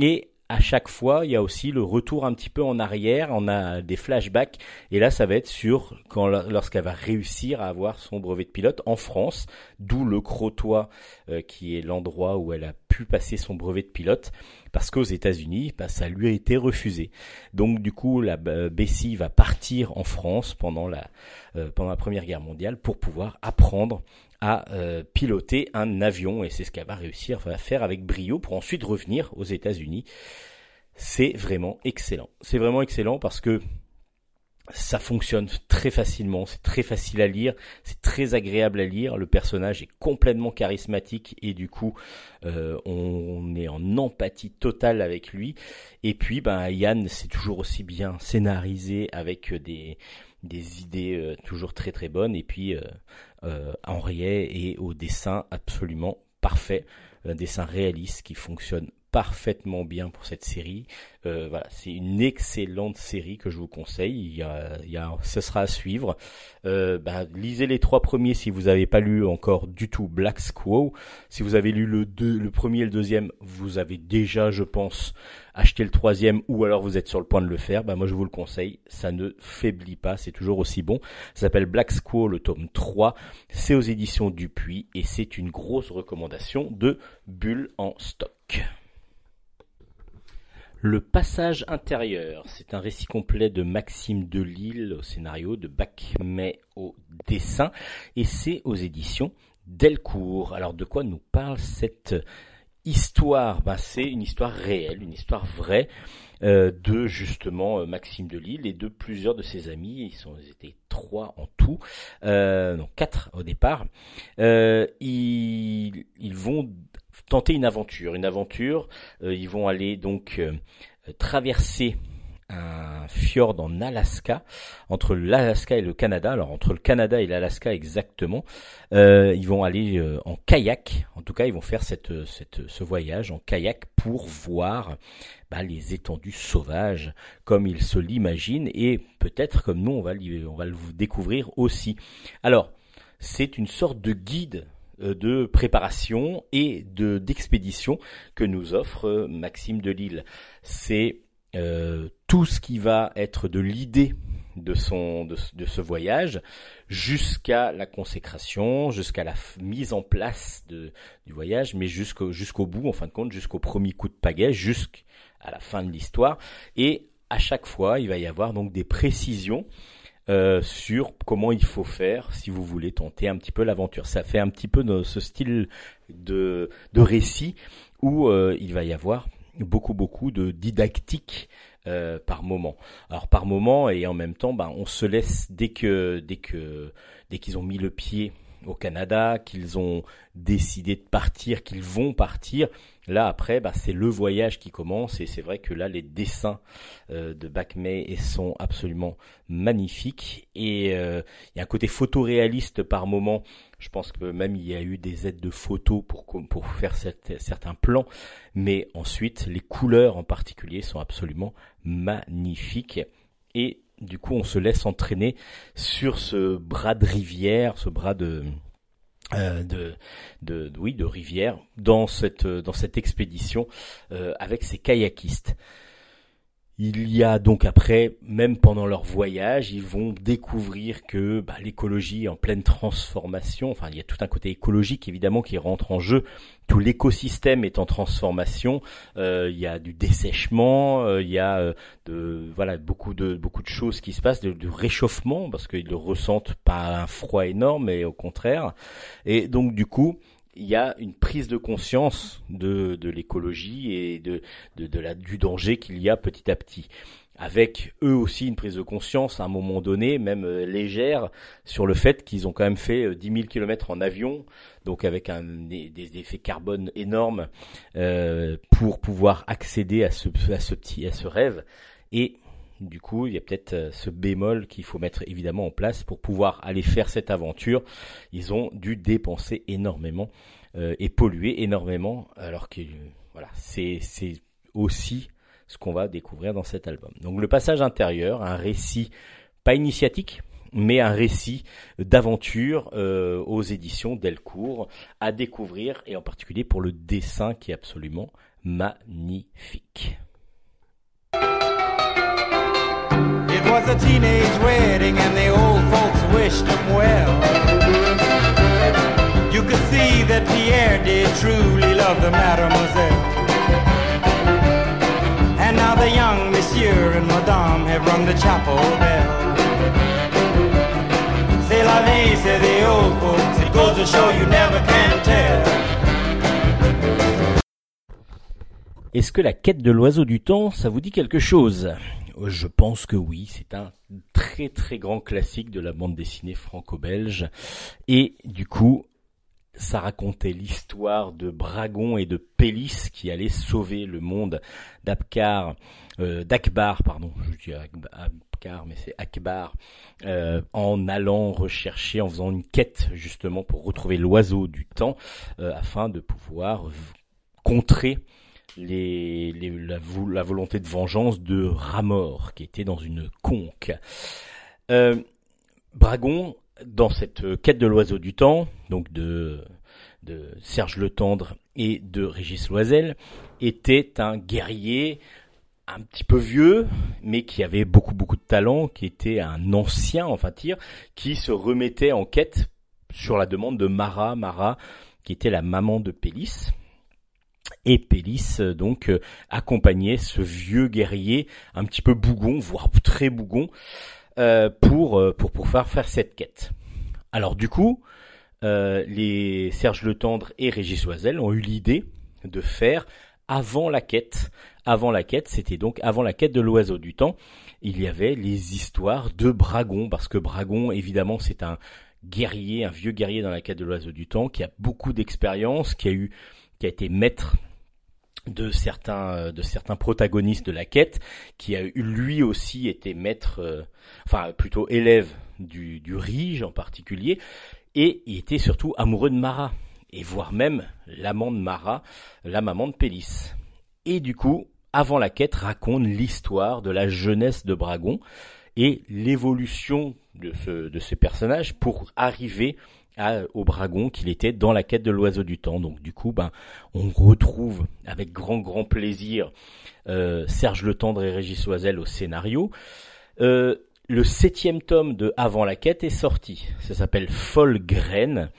Et à chaque fois, il y a aussi le retour un petit peu en arrière, on a des flashbacks, et là, ça va être sur quand lorsqu'elle va réussir à avoir son brevet de pilote en France, d'où le Crotoy, euh, qui est l'endroit où elle a pu passer son brevet de pilote, parce qu'aux États-Unis, bah, ça lui a été refusé. Donc, du coup, la euh, Bessie va partir en France pendant la euh, pendant la Première Guerre mondiale pour pouvoir apprendre à euh, piloter un avion et c'est ce qu'elle va réussir à faire avec brio pour ensuite revenir aux États-Unis. C'est vraiment excellent. C'est vraiment excellent parce que ça fonctionne très facilement, c'est très facile à lire, c'est très agréable à lire, le personnage est complètement charismatique et du coup euh, on est en empathie totale avec lui. Et puis ben Yann c'est toujours aussi bien scénarisé avec des, des idées euh, toujours très très bonnes. Et puis euh, euh, Henriet est au dessin absolument parfait, un dessin réaliste qui fonctionne parfaitement bien pour cette série. Euh, c'est une excellente série que je vous conseille. Il y a, ce sera à suivre. Euh, bah, lisez les trois premiers si vous n'avez pas lu encore du tout Black Squaw. Si vous avez lu le premier et le deuxième, vous avez déjà, je pense, acheté le troisième ou alors vous êtes sur le point de le faire. Bah, moi, je vous le conseille. Ça ne faiblit pas. C'est toujours aussi bon. Ça s'appelle Black Squaw, le tome 3. C'est aux éditions Dupuis et c'est une grosse recommandation de Bulle en stock. Le passage intérieur, c'est un récit complet de Maxime Delille au scénario, de Bacmet au dessin, et c'est aux éditions Delcourt. Alors de quoi nous parle cette histoire? Ben, C'est une histoire réelle, une histoire vraie euh, de justement euh, Maxime Delille et de plusieurs de ses amis. Ils sont étaient trois en tout, euh, non quatre au départ. Euh, ils, ils vont tenter une aventure. Une aventure, euh, ils vont aller donc euh, traverser un fjord en Alaska, entre l'Alaska et le Canada. Alors entre le Canada et l'Alaska exactement, euh, ils vont aller en kayak. En tout cas, ils vont faire cette, ce voyage en kayak pour voir bah, les étendues sauvages comme ils se l'imaginent et peut-être comme nous on va, on va le découvrir aussi. Alors c'est une sorte de guide de préparation et de d'expédition que nous offre euh, Maxime Delille. C'est euh, tout ce qui va être de l'idée de son de, de, ce voyage jusqu'à la consécration, jusqu'à la mise en place de, du voyage, mais jusqu'au jusqu'au bout, en fin de compte, jusqu'au premier coup de pagaie, jusqu'à la fin de l'histoire. Et à chaque fois, il va y avoir donc des précisions euh, sur comment il faut faire si vous voulez tenter un petit peu l'aventure. Ça fait un petit peu de ce style de, de récit où euh, il va y avoir beaucoup beaucoup de didactique euh, par moment. Alors par moment et en même temps, ben, on se laisse dès que dès que dès qu'ils ont mis le pied au Canada, qu'ils ont décidé de partir, qu'ils vont partir. Là après, bah, c'est le voyage qui commence et c'est vrai que là les dessins euh, de Bacmay sont absolument magnifiques et euh, il y a un côté photoréaliste par moment. Je pense que même il y a eu des aides de photos pour pour faire certains plans, mais ensuite les couleurs en particulier sont absolument magnifiques et du coup, on se laisse entraîner sur ce bras de rivière, ce bras de euh, de, rivière dans cette cette expédition euh, avec ces kayakistes. Il y a donc après, même pendant leur voyage, ils vont découvrir que bah, l'écologie est en pleine transformation. Enfin, il y a tout un côté écologique évidemment qui rentre en jeu. Tout l'écosystème est en transformation. Euh, il y a du dessèchement, euh, il y a euh, de voilà beaucoup de beaucoup de choses qui se passent, de réchauffement parce qu'ils le ressentent pas un froid énorme, mais au contraire. Et donc du coup, il y a une prise de conscience de, de l'écologie et de, de, de la, du danger qu'il y a petit à petit. Avec eux aussi une prise de conscience à un moment donné, même euh, légère, sur le fait qu'ils ont quand même fait 10 000 km en avion, donc avec un, des, effets carbone énormes, euh, pour pouvoir accéder à ce, à ce petit, à ce rêve. Et du coup, il y a peut-être euh, ce bémol qu'il faut mettre évidemment en place pour pouvoir aller faire cette aventure. Ils ont dû dépenser énormément euh, et polluer énormément, alors que voilà, c'est aussi ce qu'on va découvrir dans cet album. Donc le passage intérieur, un récit pas initiatique, mais un récit d'aventure euh, aux éditions Delcourt à découvrir et en particulier pour le dessin qui est absolument magnifique. It was a teenage wedding and the old folks wished him well. You could see that Pierre did truly love the mademoiselle. And now the young monsieur and madame have rung the chapel bell. C'est la vie, say the old folks. It goes to show you never can tell. Est-ce que la quête de l'oiseau du temps, ça vous dit quelque chose? Je pense que oui, c'est un très très grand classique de la bande dessinée franco-belge. Et du coup, ça racontait l'histoire de Bragon et de Pélis qui allaient sauver le monde d'Abkar, euh, d'Akbar, pardon, je dis Abkar, mais c'est Akbar, euh, en allant rechercher, en faisant une quête justement pour retrouver l'oiseau du temps, euh, afin de pouvoir contrer la, volonté de vengeance de Ramor, qui était dans une conque. Euh, Bragon dans cette quête de l'oiseau du temps, donc de, Serge Le Tendre et de Régis Loisel, était un guerrier un petit peu vieux, mais qui avait beaucoup beaucoup de talent, qui était un ancien, enfin qui se remettait en quête sur la demande de Mara, Mara, qui était la maman de Pélis. Et Pélis donc accompagnait ce vieux guerrier, un petit peu bougon, voire très bougon, euh, pour pour pouvoir faire cette quête. Alors du coup, euh, les Serge Le Tendre et Régis Oisel ont eu l'idée de faire avant la quête. Avant la quête, c'était donc avant la quête de l'oiseau du temps. Il y avait les histoires de Bragon, parce que Bragon, évidemment, c'est un guerrier, un vieux guerrier dans la quête de l'oiseau du temps, qui a beaucoup d'expérience, qui a eu, qui a été maître de certains de certains protagonistes de la quête, qui a lui aussi été maître, euh, enfin plutôt élève du, du Rige en particulier, et il était surtout amoureux de Mara, et voire même l'amant de Mara, la maman de Pélis. Et du coup, avant la quête, raconte l'histoire de la jeunesse de Bragon et l'évolution de ce, de ce personnage pour arriver au Bragon qu'il était dans la quête de l'oiseau du temps. Donc du coup, ben, on retrouve avec grand grand plaisir euh, Serge Le Tendre et Régis Oisel au scénario. Euh, le septième tome de Avant la quête est sorti. Ça s'appelle Folle Graine.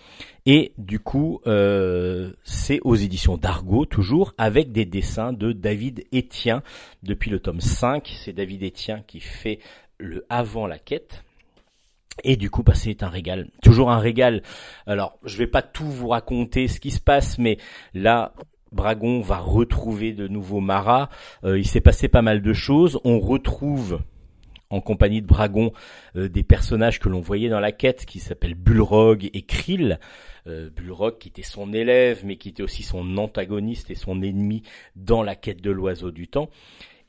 Et du coup, euh, c'est aux éditions d'Argo, toujours, avec des dessins de David Etienne. Depuis le tome 5, c'est David Etienne qui fait le Avant la quête. Et du coup, bah, c'est un régal. Toujours un régal. Alors, je vais pas tout vous raconter ce qui se passe, mais là, Bragon va retrouver de nouveau Mara. Euh, il s'est passé pas mal de choses. On retrouve en compagnie de Bragon euh, des personnages que l'on voyait dans la quête qui s'appellent Bulrog et Krill. Euh, Bulrog qui était son élève mais qui était aussi son antagoniste et son ennemi dans la quête de l'oiseau du temps.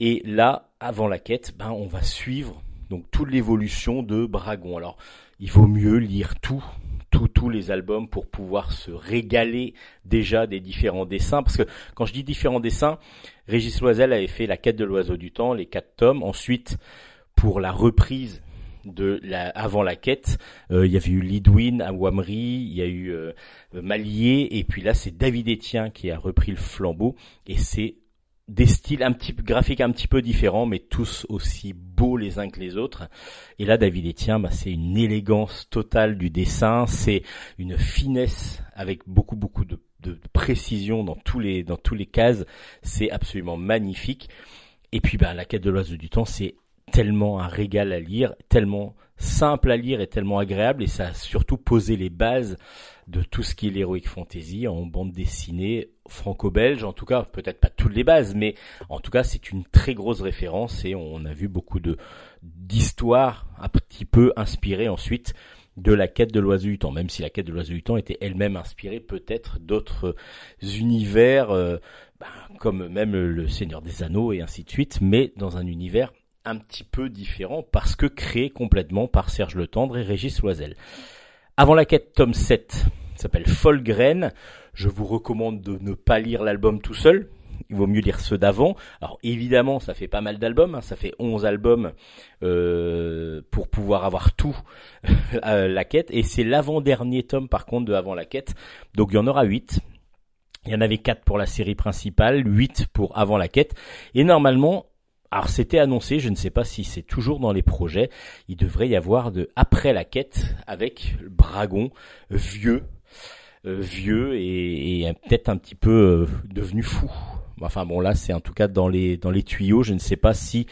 Et là, avant la quête, ben on va suivre donc toute l'évolution de Bragon. Alors, il vaut mieux lire tout, tous les albums pour pouvoir se régaler déjà des différents dessins. Parce que quand je dis différents dessins, Régis Loisel avait fait La quête de l'oiseau du temps, les quatre tomes. Ensuite, pour la reprise de la, avant la quête, euh, il y avait eu Lidwin à Wamri, il y a eu euh, Malier, et puis là c'est David Etienne qui a repris le flambeau, et c'est des styles un petit graphiques un petit peu différents, mais tous aussi beaux les uns que les autres. Et là, David Etienne, bah, c'est une élégance totale du dessin, c'est une finesse avec beaucoup beaucoup de, de, précision dans tous les dans tous les cases. C'est absolument magnifique. Et puis, bah, la quête de l'oiseau du temps, c'est tellement un régal à lire, tellement simple à lire et tellement agréable et ça a surtout posé les bases de tout ce qui est l'heroic fantasy en bande dessinée franco-belge, en tout cas peut-être pas toutes les bases, mais en tout cas c'est une très grosse référence et on a vu beaucoup d'histoires un petit peu inspirées ensuite de la quête de l'oiseau du temps, même si la quête de l'oiseau du temps était elle-même inspirée peut-être d'autres univers, euh, ben, comme même le Seigneur des Anneaux et ainsi de suite, mais dans un univers un petit peu différent parce que créé complètement par Serge Le Tendre et Régis Loisel. Avant la quête, tome 7 s'appelle Folle Graine. Je vous recommande de ne pas lire l'album tout seul. Il vaut mieux lire ceux d'avant. Alors évidemment, ça fait pas mal d'albums. Hein. Ça fait 11 albums euh, pour pouvoir avoir tout la quête. Et c'est l'avant-dernier tome par contre de Avant la quête. Donc il y en aura 8. Il y en avait 4 pour la série principale, 8 pour Avant la quête. Et normalement, alors c'était annoncé, je ne sais pas si c'est toujours dans les projets, il devrait y avoir de après la quête avec Bragon vieux, euh, vieux et, et peut-être un petit peu euh, devenu fou. Enfin bon, là, c'est en tout cas dans les dans les tuyaux. Je ne sais pas si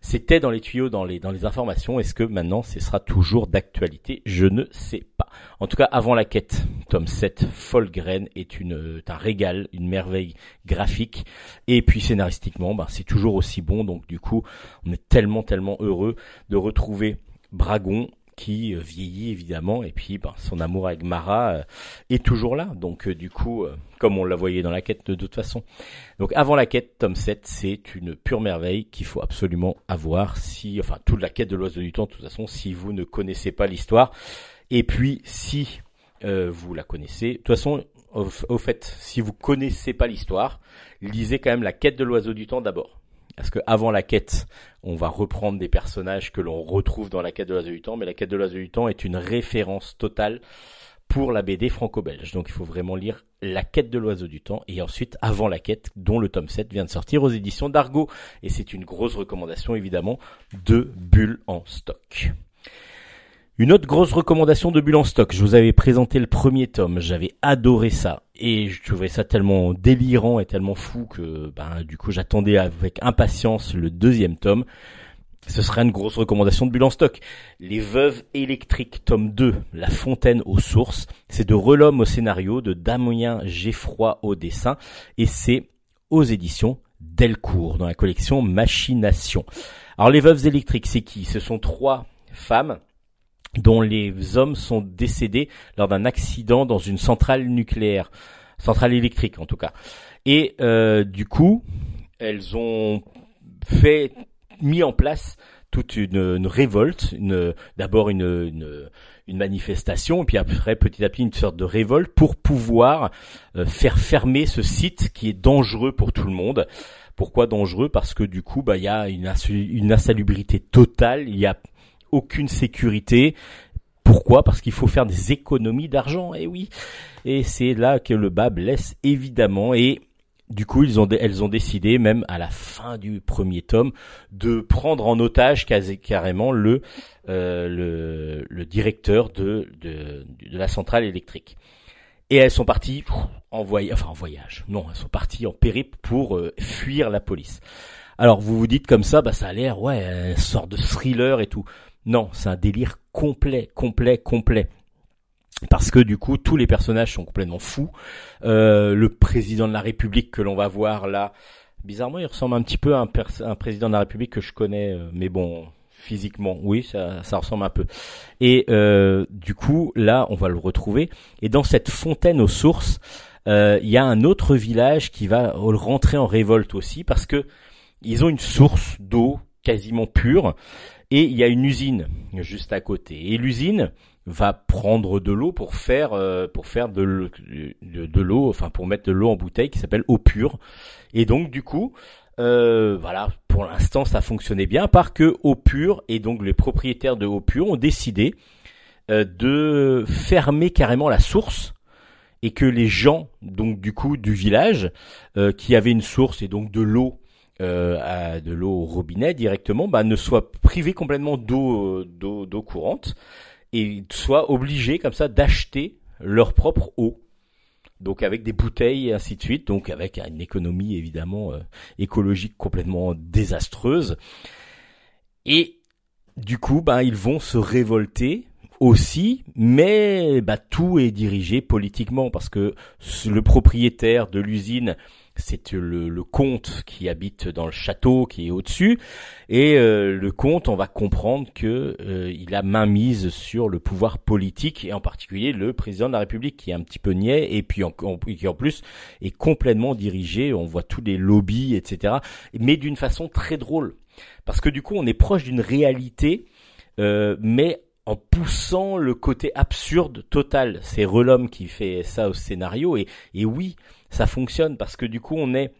c'était dans les tuyaux, dans les dans les informations. Est-ce que maintenant, ce sera toujours d'actualité? Je ne sais pas. En tout cas, avant la quête, tome 7, Folgren est une est un régal, une merveille graphique. Et puis scénaristiquement, ben, c'est toujours aussi bon. Donc du coup, on est tellement tellement heureux de retrouver Bragon qui euh, vieillit évidemment et puis ben, son amour avec Mara euh, est toujours là. Donc euh, du coup comme on l'a voyé dans la quête de, toute façon. Donc avant la quête tome 7 c'est une pure merveille qu'il faut absolument avoir si enfin toute la quête de l'oiseau du temps de toute façon si vous ne connaissez pas l'histoire. Et puis si vous la connaissez de toute façon au, au fait si vous connaissez pas l'histoire lisez quand même la quête de l'oiseau du temps d'abord parce que avant la quête, on va reprendre des personnages que l'on retrouve dans la quête de l'oiseau du temps, mais la quête de l'oiseau du temps est une référence totale pour la BD franco-belge. Donc il faut vraiment lire La quête de l'oiseau du temps et ensuite Avant la quête dont le tome 7 vient de sortir aux éditions d'Argo. Et c'est une grosse recommandation évidemment de Bulle en stock. Une autre grosse recommandation de Bulle en stock. Je vous avais présenté le premier tome. J'avais adoré ça. Et je trouvais ça tellement délirant et tellement fou que, ben, du coup, j'attendais avec impatience le deuxième tome. Ce serait une grosse recommandation de Bulle en stock. Les Veuves électriques, tome 2, La Fontaine aux sources. C'est de Relhomme au scénario, de Damien Geffroy au dessin. Et c'est aux éditions Delcourt, dans la collection Machination. Alors, les Veuves électriques, c'est qui? Ce sont trois femmes dont les hommes sont décédés lors d'un accident dans une centrale nucléaire, centrale électrique en tout cas. Et euh, du coup, elles ont fait mis en place toute une, révolte, une, d'abord une, une, une, manifestation, et puis après petit à petit une sorte de révolte pour pouvoir euh, faire fermer ce site qui est dangereux pour tout le monde. Pourquoi dangereux? Parce que du coup, bah il y a une, une insalubrité totale, il y a aucune sécurité. Pourquoi? Parce qu'il faut faire des économies d'argent, et eh oui. Et c'est là que le bas blesse évidemment. Et du coup, ils ont, elles ont décidé, même à la fin du premier tome, de prendre en otage carrément le, euh, le, le, directeur de, de, de, la centrale électrique. Et elles sont parties en voyage, enfin en voyage. Non, elles sont parties en périple pour euh, fuir la police. Alors vous vous dites comme ça, bah ça a l'air ouais, une sorte de thriller et tout. Non, c'est un délire complet, complet, complet. Parce que du coup, tous les personnages sont complètement fous. Euh, le président de la République que l'on va voir là, bizarrement, il ressemble un petit peu à un, président de la République que je connais, euh, mais bon, physiquement, oui, ça, ressemble un peu. Et euh, du coup, là, on va le retrouver. Et dans cette fontaine aux sources, il y a un autre village qui va rentrer en révolte aussi parce que ils ont une source d'eau quasiment pure et il y a une usine juste à côté. Et l'usine va prendre de l'eau pour faire euh, pour faire de, l'eau, enfin pour mettre de l'eau en bouteille qui s'appelle eau pure. Et donc du coup, euh, voilà, pour l'instant ça fonctionnait bien, par que eau pure et donc les propriétaires de eau pure ont décidé euh, de fermer carrément la source et que les gens donc du coup du village qui avaient une source et donc de l'eau euh, à de l'eau au robinet directement, bah, ne soient privés complètement d'eau d'eau d'eau courante et soient obligés comme ça d'acheter leur propre eau. Donc avec des bouteilles et ainsi de suite, donc avec une économie évidemment euh, écologique complètement désastreuse. Et du coup, bah, ils vont se révolter aussi, mais bah, tout est dirigé politiquement parce que le propriétaire de l'usine c'est le, comte qui habite dans le château qui est au-dessus. Et euh, le comte on va comprendre que euh, il a main mise sur le pouvoir politique et en particulier le président de la République qui est un petit peu niais et puis qui en plus est complètement dirigé. On voit tous les lobbies etc mais d'une façon très drôle. Parce que du coup on est proche d'une réalité euh, mais en poussant le côté absurde total. C'est Relhomme qui fait ça au scénario et, oui, ça fonctionne parce que du coup on est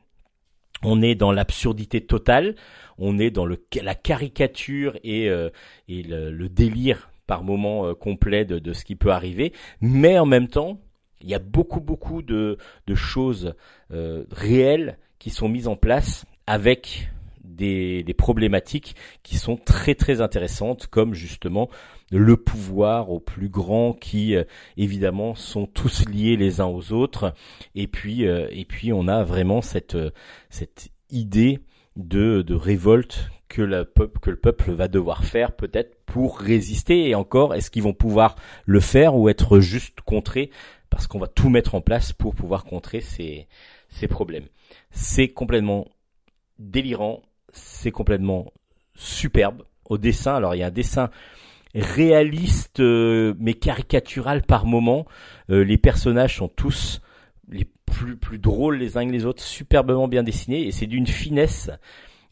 on est dans l'absurdité totale, on est dans la caricature et, euh, le, délire par moment euh, complet de, ce qui peut arriver, mais en même temps, il y a beaucoup beaucoup de, de choses euh, réelles qui sont mises en place avec des, des problématiques qui sont très très intéressantes, comme justement le pouvoir au plus grand qui euh, évidemment sont tous liés les uns aux autres. Et puis euh, et puis on a vraiment cette euh, cette idée de, de révolte que, la peuple, que le peuple va devoir faire peut-être pour résister. Et encore est-ce qu'ils vont pouvoir le faire ou être juste contrés? Parce qu'on va tout mettre en place pour pouvoir contrer ces, ces problèmes. C'est complètement délirant, c'est complètement superbe au dessin. Alors il y a un dessin réaliste euh, mais caricatural par moment. Euh, les personnages sont tous les plus plus drôles les uns que les autres, superbement bien dessinés et c'est d'une finesse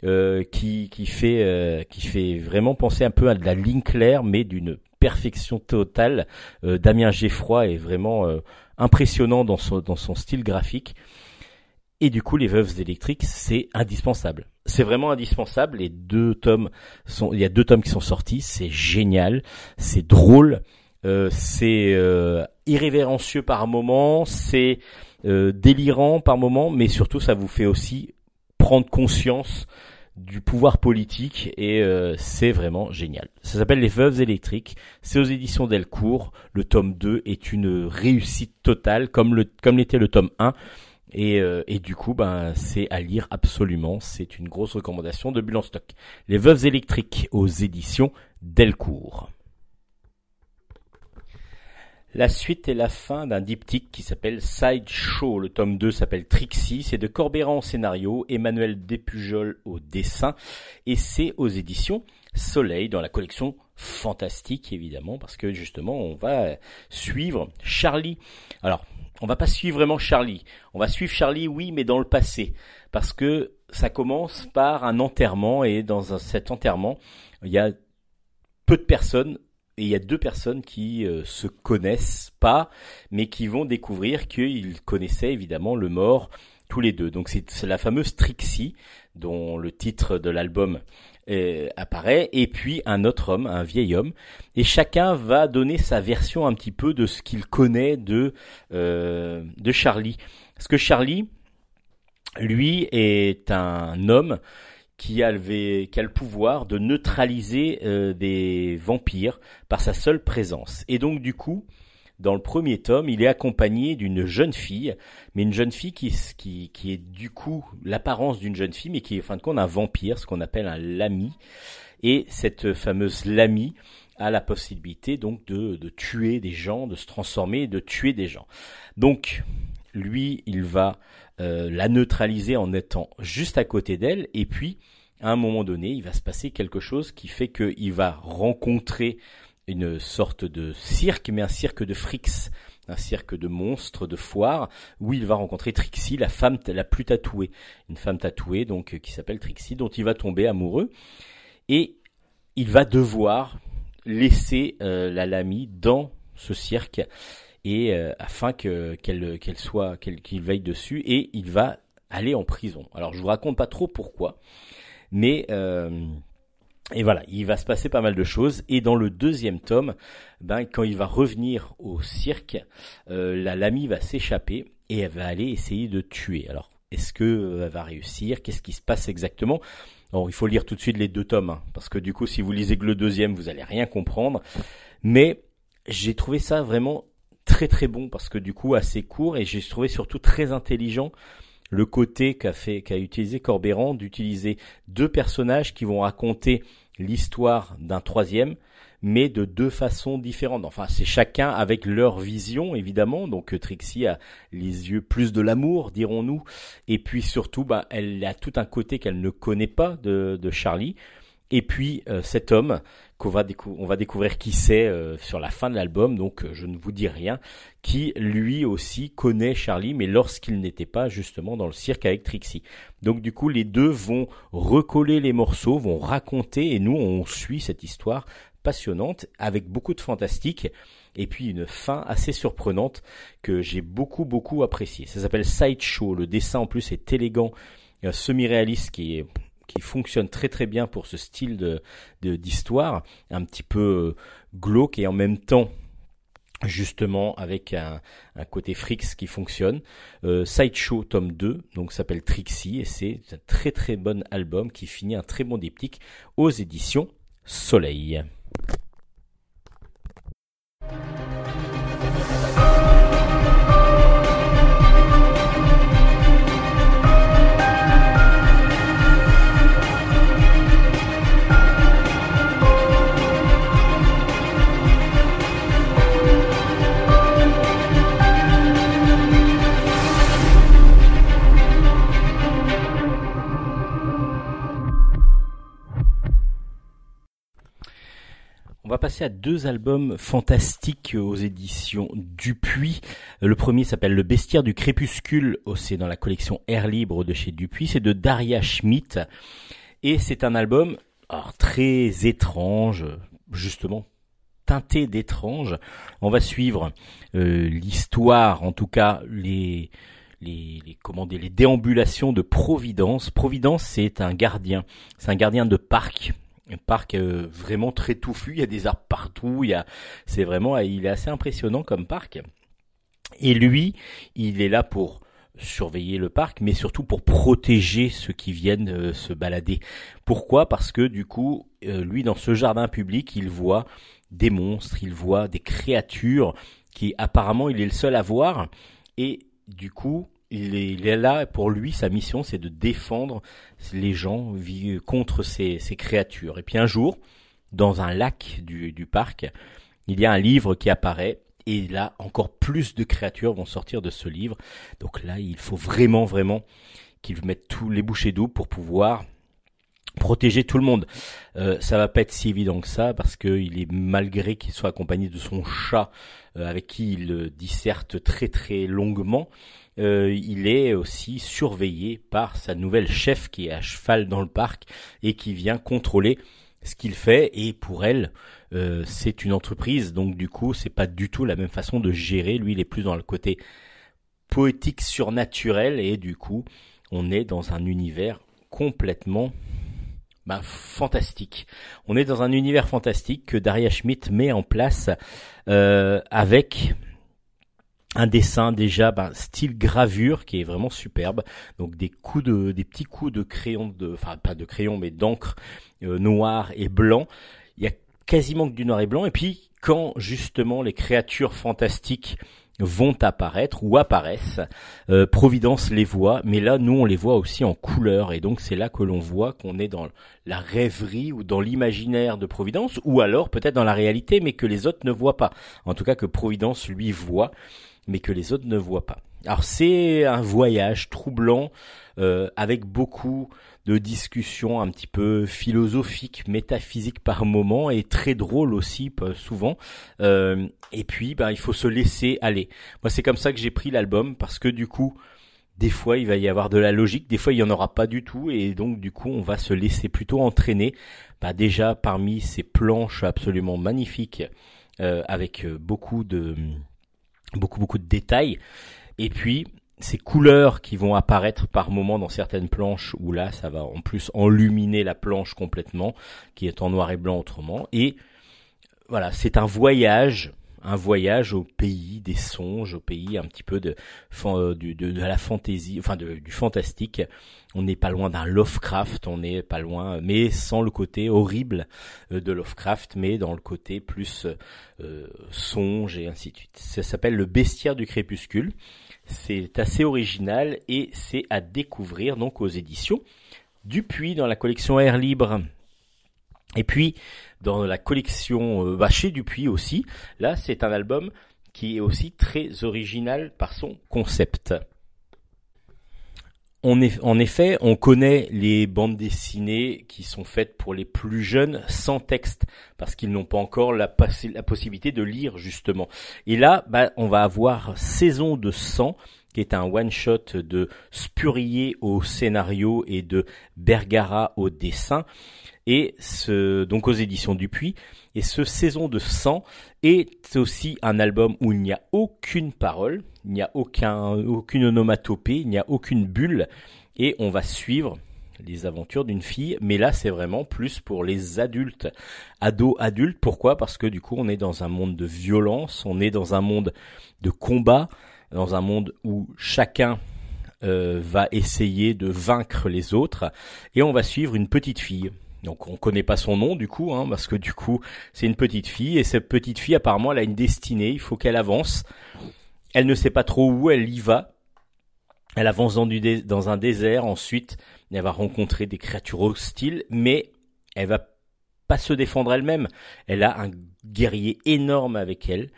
euh, qui qui fait qui fait vraiment penser un peu à de la ligne claire mais d'une perfection totale. Damien Geffroy est vraiment impressionnant dans son dans son style graphique. Et du coup, les veuves électriques, c'est indispensable. C'est vraiment indispensable. Les deux tomes sont, il y a deux tomes qui sont sortis. C'est génial, c'est drôle, euh, c'est euh, irrévérencieux par moment, c'est euh, délirant par moment, mais surtout, ça vous fait aussi prendre conscience du pouvoir politique et euh, c'est vraiment génial. Ça s'appelle Les Veuves électriques, c'est aux éditions Delcourt. Le tome 2 est une réussite totale comme le comme l'était le tome 1. Et, euh, et, du coup, ben, c'est à lire absolument. C'est une grosse recommandation de Bulle en stock. Les Veuves électriques aux éditions Delcourt. La suite est la fin d'un diptyque qui s'appelle Sideshow. Le tome 2 s'appelle Trixie. C'est de Corbéran au scénario, Emmanuel Despujol au dessin. Et c'est aux éditions Soleil dans la collection fantastique évidemment parce que justement on va suivre Charlie. Alors on va pas suivre vraiment Charlie. On va suivre Charlie, oui, mais dans le passé, parce que ça commence par un enterrement et dans cet enterrement, il y a peu de personnes et il y a deux personnes qui euh, se connaissent pas, mais qui vont découvrir qu'ils connaissaient évidemment le mort tous les deux. Donc c'est la fameuse Trixie, dont le titre de l'album euh, apparaît, et puis un autre homme, un vieil homme, et chacun va donner sa version un petit peu de ce qu'il connaît de euh, de Charlie. Parce que Charlie, lui, est un homme qui a le, le pouvoir de neutraliser euh, des vampires par sa seule présence. Et donc du coup, dans le premier tome, il est accompagné d'une jeune fille, mais une jeune fille qui, qui, qui est du coup l'apparence d'une jeune fille, mais qui est en fin de compte un vampire, ce qu'on appelle un lami. Et cette fameuse lami a la possibilité donc de, de tuer des gens, de se transformer, de tuer des gens. Donc lui, il va euh, la neutraliser en étant juste à côté d'elle, et puis à un moment donné, il va se passer quelque chose qui fait qu'il va rencontrer une sorte de cirque, mais un cirque de frix, un cirque de monstres, de foires, où il va rencontrer Trixie, la femme la plus tatouée, une femme tatouée donc euh, qui s'appelle Trixie, dont il va tomber amoureux, et il va devoir laisser euh, la Lamy dans ce cirque et euh, afin que qu'elle qu'elle soit qu'il veille dessus et il va aller en prison. Alors je vous raconte pas trop pourquoi, mais et voilà, il va se passer pas mal de choses. Et dans le deuxième tome, ben, quand il va revenir au cirque, euh, la Lamy va s'échapper et elle va aller essayer de tuer. Alors, est-ce que euh, elle va réussir? Qu'est-ce qui se passe exactement? Alors, il faut lire tout de suite les deux tomes, hein, parce que du coup, si vous lisez que le deuxième, vous allez rien comprendre. Mais j'ai trouvé ça vraiment très très bon parce que du coup assez court et j'ai trouvé surtout très intelligent le côté qu'a fait, qu'a utilisé Corbéran d'utiliser deux personnages qui vont raconter l'histoire d'un troisième, mais de deux façons différentes. Enfin, c'est chacun avec leur vision, évidemment. Donc Trixie a les yeux plus de l'amour, dirons-nous, et puis surtout, bah, elle a tout un côté qu'elle ne connaît pas de, de Charlie. Et puis euh, cet homme qu'on va on va découvrir qui c'est euh, sur la fin de l'album, donc euh, je ne vous dis rien, qui lui aussi connaît Charlie, mais lorsqu'il n'était pas justement dans le cirque avec Trixie. Donc du coup les deux vont recoller les morceaux, vont raconter, et nous on suit cette histoire passionnante avec beaucoup de fantastique et puis une fin assez surprenante que j'ai beaucoup beaucoup apprécié. Ça s'appelle Sideshow, le dessin en plus est élégant, semi-réaliste qui est qui fonctionne très très bien pour ce style d'histoire, un petit peu euh, glauque et en même temps justement avec un, un côté Frix qui fonctionne. Euh, Sideshow tome 2, donc s'appelle Trixie, et c'est un très très bon album qui finit un très bon diptyque aux éditions Soleil. On va passer à deux albums fantastiques aux éditions Dupuis. Le premier s'appelle Le Bestiaire du Crépuscule, oh, c'est dans la collection Air Libre de chez Dupuis, c'est de Daria Schmidt. Et c'est un album très étrange, justement teinté d'étrange. On va suivre euh, l'histoire, en tout cas les, les déambulations de Providence. Providence, c'est un gardien, c'est un gardien de parc un parc euh, vraiment très touffu. Il y a des arbres partout. Il y a, c'est vraiment, il est assez impressionnant comme parc. Et lui, il est là pour surveiller le parc, mais surtout pour protéger ceux qui viennent euh, se balader. Pourquoi? Parce que du coup, euh, lui, dans ce jardin public, il voit des monstres, il voit des créatures qui apparemment il est le seul à voir. Et du coup, il est, il est, là pour lui, sa mission, c'est de défendre les gens contre ces, ces, créatures. Et puis un jour, dans un lac du, du, parc, il y a un livre qui apparaît. Et là, encore plus de créatures vont sortir de ce livre. Donc là, il faut vraiment, vraiment qu'il mette tous les bouchées doubles pour pouvoir protéger tout le monde. Euh, ça va pas être si évident que ça parce que il est malgré qu'il soit accompagné de son chat euh, avec qui il disserte très très longuement, euh, il est aussi surveillé par sa nouvelle chef qui est à cheval dans le parc et qui vient contrôler ce qu'il fait. Et pour elle euh, c'est une entreprise. Donc du coup c'est pas du tout la même façon de gérer. Lui il est plus dans le côté poétique surnaturel. Et du coup on est dans un univers complètement bah, fantastique. On est dans un univers fantastique que Daria Schmidt met en place euh, avec un dessin déjà ben, style gravure qui est vraiment superbe. Donc des coups de des petits coups de crayon de enfin pas de crayon mais d'encre euh, noir et blanc. Il y a quasiment que du noir et blanc. Et puis quand justement les créatures fantastiques vont apparaître ou apparaissent. Euh, Providence les voit, mais là nous on les voit aussi en couleur. Et donc c'est là que l'on voit qu'on est dans la rêverie ou dans l'imaginaire de Providence ou alors peut-être dans la réalité mais que les autres ne voient pas. En tout cas que Providence lui voit mais que les autres ne voient pas. Alors c'est un voyage troublant euh, avec beaucoup de discussions un petit peu philosophiques, métaphysiques par moment et très drôles aussi souvent. Euh, et puis ben, il faut se laisser aller. Moi c'est comme ça que j'ai pris l'album parce que du coup des fois il va y avoir de la logique, des fois il y en aura pas du tout et donc du coup on va se laisser plutôt entraîner. Bah, déjà parmi ces planches absolument magnifiques euh, avec beaucoup de beaucoup beaucoup de détails. Et puis ces couleurs qui vont apparaître par moment dans certaines planches où là ça va en plus enluminer la planche complètement qui est en noir et blanc autrement et voilà c'est un voyage un voyage au pays des songes, au pays un petit peu de, de, de, de la fantaisie, enfin du fantastique. On n'est pas loin d'un Lovecraft, on n'est pas loin, mais sans le côté horrible euh, de Lovecraft, mais dans le côté plus euh, songe et ainsi de suite. Ça s'appelle le bestiaire du crépuscule. C'est assez original et c'est à découvrir donc aux éditions Dupuis dans la collection Air Libre. Et puis dans la collection euh, bah, chez Dupuis aussi, là c'est un album qui est aussi très original par son concept. En effet, on connaît les bandes dessinées qui sont faites pour les plus jeunes sans texte, parce qu'ils n'ont pas encore la, la, possibilité de lire justement. Et là, bah, on va avoir Saison de sang, qui est un one-shot de Spurier au scénario et de Bergara au dessin et ce, donc aux éditions Dupuis. Et ce Saison de sang est aussi un album où il n'y a aucune parole, il n'y a aucun, aucune onomatopée, il n'y a aucune bulle, et on va suivre les aventures d'une fille, mais là c'est vraiment plus pour les adultes, ados adultes. Pourquoi? Parce que du coup on est dans un monde de violence, on est dans un monde de combat, dans un monde où chacun euh, va essayer de vaincre les autres, et on va suivre une petite fille. Donc on connaît pas son nom du coup, hein, parce que du coup c'est une petite fille et cette petite fille apparemment elle a une destinée, il faut qu'elle avance. Elle ne sait pas trop où elle y va. Elle avance dans, un désert, ensuite elle va rencontrer des créatures hostiles, mais elle va pas se défendre elle-même. Elle a un guerrier énorme avec elle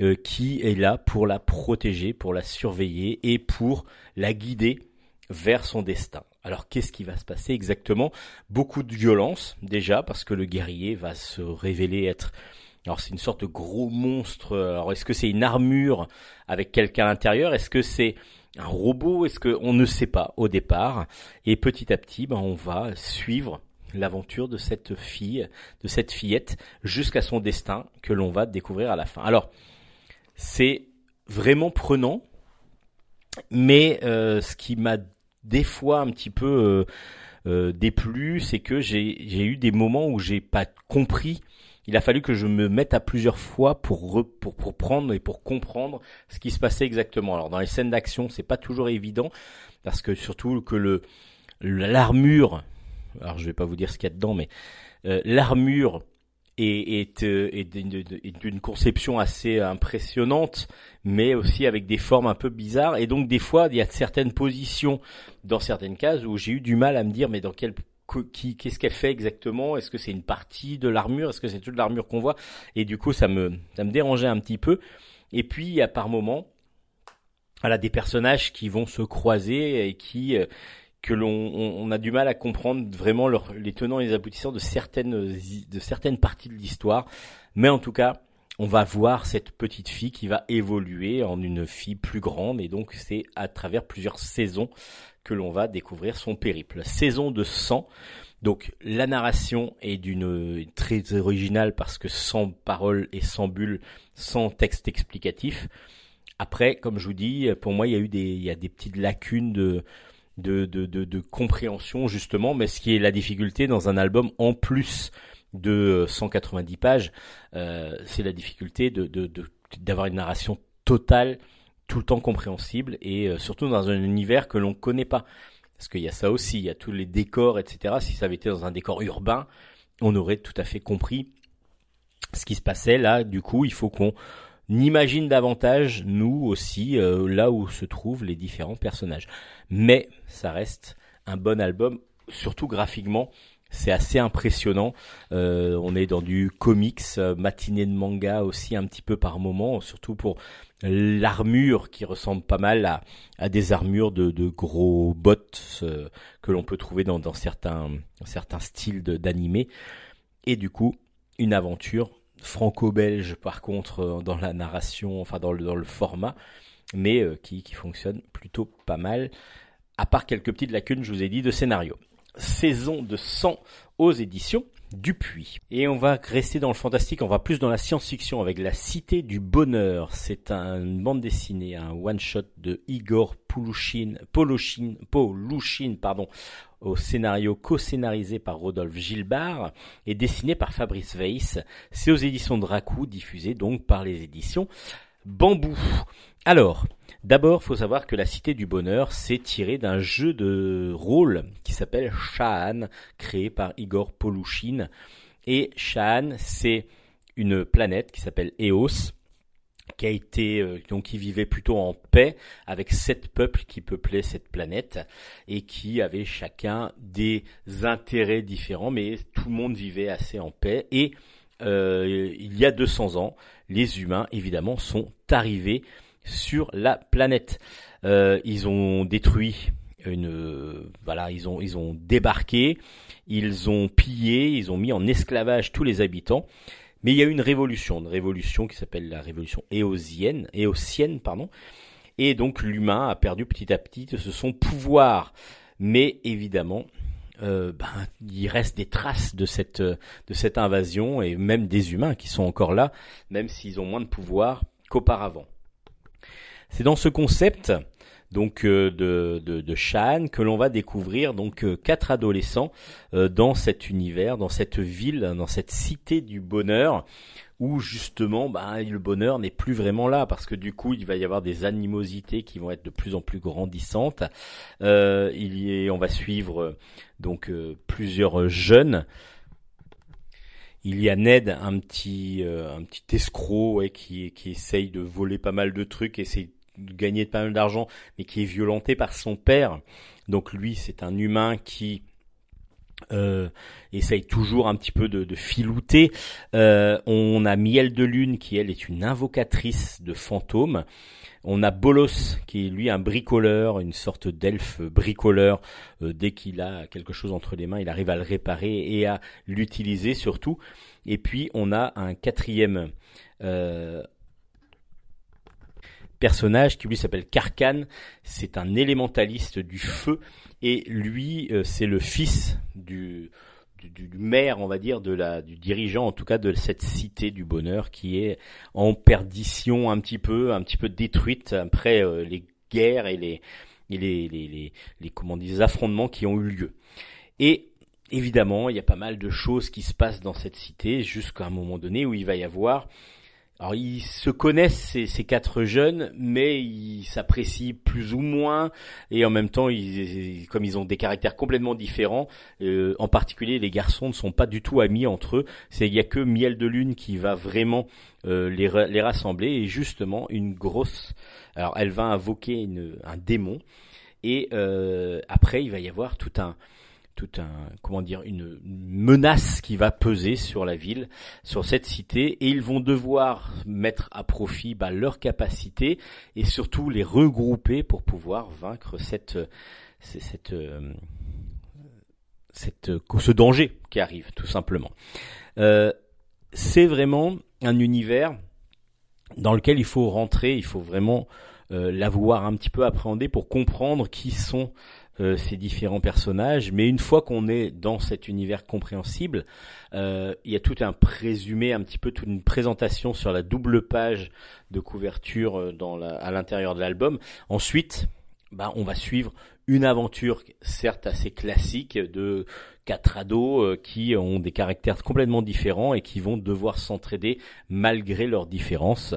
euh, qui est là pour la protéger, pour la surveiller et pour la guider vers son destin. Alors qu'est-ce qui va se passer exactement? Beaucoup de violence déjà parce que le guerrier va se révéler être alors c'est une sorte de gros monstre. Alors est-ce que c'est une armure avec quelqu'un à l'intérieur? Est-ce que c'est un robot? Est-ce que on ne sait pas au départ Et petit à petit, ben, on va suivre l'aventure de cette fille, de cette fillette, jusqu'à son destin que l'on va découvrir à la fin. Alors c'est vraiment prenant, mais euh, ce qui m'a des fois un petit peu euh, euh, déplu, c'est que j'ai eu des moments où j'ai pas compris. Il a fallu que je me mette à plusieurs fois pour re- pour pour prendre et pour comprendre ce qui se passait exactement. Alors dans les scènes d'action, c'est pas toujours évident parce que surtout que le l'armure, alors je vais pas vous dire ce qu'il y a dedans, mais euh, l'armure est, est, euh, est est d'une conception assez impressionnante, mais aussi avec des formes un peu bizarres. Et donc des fois, il y a certaines positions dans certaines cases où j'ai eu du mal à me dire, mais dans quelle qu'est-ce qu'elle fait exactement? Est-ce que c'est une partie de l'armure? Est-ce que c'est toute l'armure qu'on voit? Et du coup, ça me ça me dérangeait un petit peu. Et puis, a par moments, voilà, des personnages qui vont se croiser et qui euh, que l'on on, a du mal à comprendre vraiment les tenants et les aboutissants de certaines de certaines parties de l'histoire. Mais en tout cas, on va voir cette petite fille qui va évoluer en une fille plus grande et donc c'est à travers plusieurs saisons que l'on va découvrir son périple. Saison de 100. Donc la narration est d'une très originale parce que sans parole et sans bulle, sans texte explicatif. Après, comme je vous dis, pour moi, il y a eu des, il y a des petites lacunes de, de, de, de, compréhension justement, mais ce qui est la difficulté dans un album en plus de 190 pages, euh, c'est la difficulté de, de- d'avoir une narration totale, tout le temps compréhensible et euh, surtout dans un univers que l'on connaît pas. Parce qu'il y a ça aussi, il y a tous les décors, etc. Si ça avait été dans un décor urbain, on aurait tout à fait compris ce qui se passait. Là, du coup, il faut qu'on imagine davantage, nous aussi, euh, là où se trouvent les différents personnages. Mais ça reste un bon album, surtout graphiquement. C'est assez impressionnant. Euh, on est dans du comics, matinée de manga aussi un petit peu par moment, surtout pour l'armure qui ressemble pas mal à, à des armures de, de gros bots euh, que l'on peut trouver dans, dans certains, certains styles d'animé. Et du coup, une aventure franco-belge par contre euh, dans la narration, enfin dans le, dans le format, mais euh, qui, qui fonctionne plutôt pas mal, à part quelques petites lacunes, je vous ai dit, de scénario. Saison de 100 aux éditions Dupuis. Et on va rester dans le fantastique, on va plus dans la science-fiction avec La Cité du Bonheur. C'est un- une bande dessinée, un one-shot de Igor Poulouchine, Polochine, Polouchine, pardon, au scénario co-scénarisé par Rodolphe Gilbert et dessiné par Fabrice Weiss. C'est aux éditions Dracou, diffusé donc par les éditions Bambou. Alors, d'abord, faut savoir que la Cité du Bonheur s'est tiré d'un jeu de rôle qui s'appelle Shaan, créé par Igor Polouchine. Et Shaan, c'est une planète qui s'appelle Eos, qui a été euh, donc qui vivait plutôt en paix avec sept peuples qui peuplaient cette planète et qui avaient chacun des intérêts différents, mais tout le monde vivait assez en paix. Et euh, il y a 200 ans, les humains évidemment sont arrivés sur la planète. Euh, ils ont détruit une, voilà, ils ont ils ont débarqué, ils ont pillé, ils ont mis en esclavage tous les habitants. Mais il y a eu une révolution, une révolution qui s'appelle la révolution éosienne, éosienne, pardon. Et donc l'humain a perdu petit à petit de son pouvoir. Mais évidemment, euh, ben, il reste des traces de cette, de cette invasion et même des humains qui sont encore là, même s'ils ont moins de pouvoir qu'auparavant. C'est dans ce concept donc euh, de, de, de Shan, que l'on va découvrir donc euh, quatre adolescents euh, dans cet univers, dans cette ville, dans cette cité du bonheur, où justement bah, le bonheur n'est plus vraiment là, parce que du coup il va y avoir des animosités qui vont être de plus en plus grandissantes. Euh, il y est, on va suivre donc plusieurs jeunes. Il y a Ned, un petit, euh, un petit escroc ouais, qui, qui essaye de voler pas mal de trucs, essaye gagner pas mal d'argent, mais qui est violenté par son père. Donc lui, c'est un humain qui euh, essaye toujours un petit peu de, filouter. Euh, on a Miel de Lune qui elle est une invocatrice de fantômes. On a Bolos qui est lui un bricoleur, une sorte d'elfe bricoleur. Euh, dès qu'il a quelque chose entre les mains, il arrive à le réparer et à l'utiliser surtout. Et puis on a un quatrième personnage qui lui s'appelle Karkan. C'est un élémentaliste du feu et lui euh, c'est le fils du, du, maire, on va dire, de la, du dirigeant en tout cas de cette cité du bonheur qui est en perdition un petit peu, un petit peu détruite après euh, les guerres et les les, les, les, comment les affrontements qui ont eu lieu. Et évidemment, il y a pas mal de choses qui se passent dans cette cité jusqu'à un moment donné où il va y avoir alors ils se connaissent ces, quatre jeunes, mais ils s'apprécient plus ou moins, et en même temps, ils, comme ils ont des caractères complètement différents, euh, en particulier les garçons ne sont pas du tout amis entre eux. C'est il y a que Miel de Lune qui va vraiment euh, les, ra- les rassembler, et justement une grosse. Alors elle va invoquer un démon, et euh, après il va y avoir tout un tout un comment dire une menace qui va peser sur la ville sur cette cité et ils vont devoir mettre à profit bah, leurs capacités et surtout les regrouper pour pouvoir vaincre cette cette, cette, euh, cette- ce danger qui arrive tout simplement. Euh, c'est vraiment un univers dans lequel il faut rentrer, il faut vraiment euh, l'avoir un petit peu appréhendé pour comprendre qui sont euh, ces différents personnages. Mais une fois qu'on est dans cet univers compréhensible, euh, il y a tout un présumé, un petit peu toute une présentation sur la double page de couverture euh, dans la, à l'intérieur de l'album. Ensuite, bah, on va suivre une aventure, certes assez classique, de quatre ados euh, qui ont des caractères complètement différents et qui vont devoir s'entraider malgré leurs différences,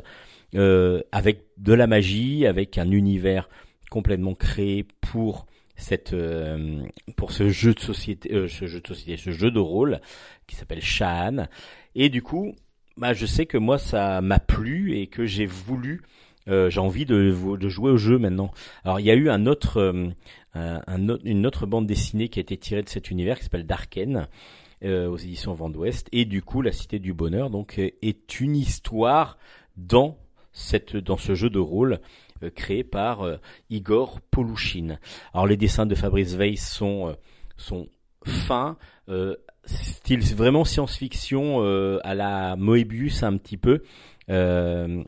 euh, avec de la magie, avec un univers complètement créé pour cette euh, pour ce jeu de société, euh, ce jeu de société, ce jeu de rôle qui s'appelle Shaan. Et du coup, bah, je sais que moi ça m'a plu et que j'ai voulu, euh, j'ai envie de, de jouer au jeu maintenant. Alors il y a eu euh, un, autre- une autre bande dessinée qui a été tirée de cet univers qui s'appelle Darken. euh, aux éditions Vent d'Ouest et du coup la Cité du Bonheur donc est une histoire dans cette dans ce jeu de rôle créé par euh, Igor Polushin. Alors les dessins de Fabrice Weiss sont euh, sont fins, euh, style vraiment science-fiction euh, à la Moebius un petit peu. Euh,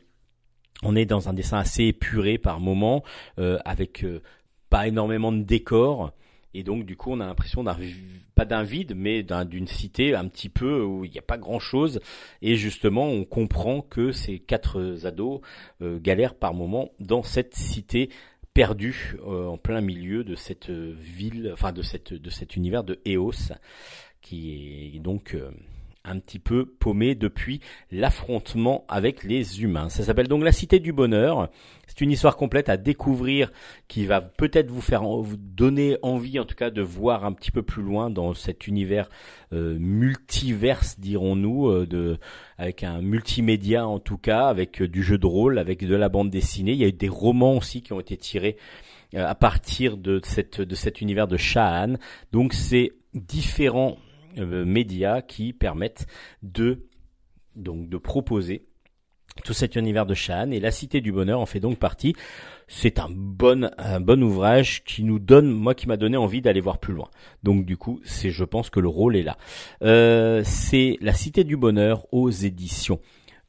on est dans un dessin assez épuré par moment, euh, avec euh, pas énormément de décors. Et donc du coup on a l'impression d'un pas d'un vide mais d'un- d'une cité un petit peu où il n'y a pas grand chose et justement on comprend que ces quatre ados euh, galèrent par moment dans cette cité perdue euh, en plein milieu de cette euh, ville enfin de cette de cet univers de Eos qui est donc un petit peu paumé depuis l'affrontement avec les humains. Ça s'appelle donc La Cité du Bonheur. C'est une histoire complète à découvrir qui va peut-être vous faire donner envie en tout cas de voir un petit peu plus loin dans cet univers euh, multiverse dirons-nous euh, avec un multimédia en tout cas avec euh, du jeu de rôle avec de la bande dessinée. Il y a eu des romans aussi qui ont été tirés à partir de cet univers de Shahan. Donc c'est différents médias qui permettent de proposer tout cet univers de Shan et la Cité du Bonheur en fait donc partie. C'est un bon un bon ouvrage qui nous donne moi qui m'a donné envie d'aller voir plus loin. Donc du coup c'est je pense que le rôle est là. Euh, c'est la Cité du Bonheur aux éditions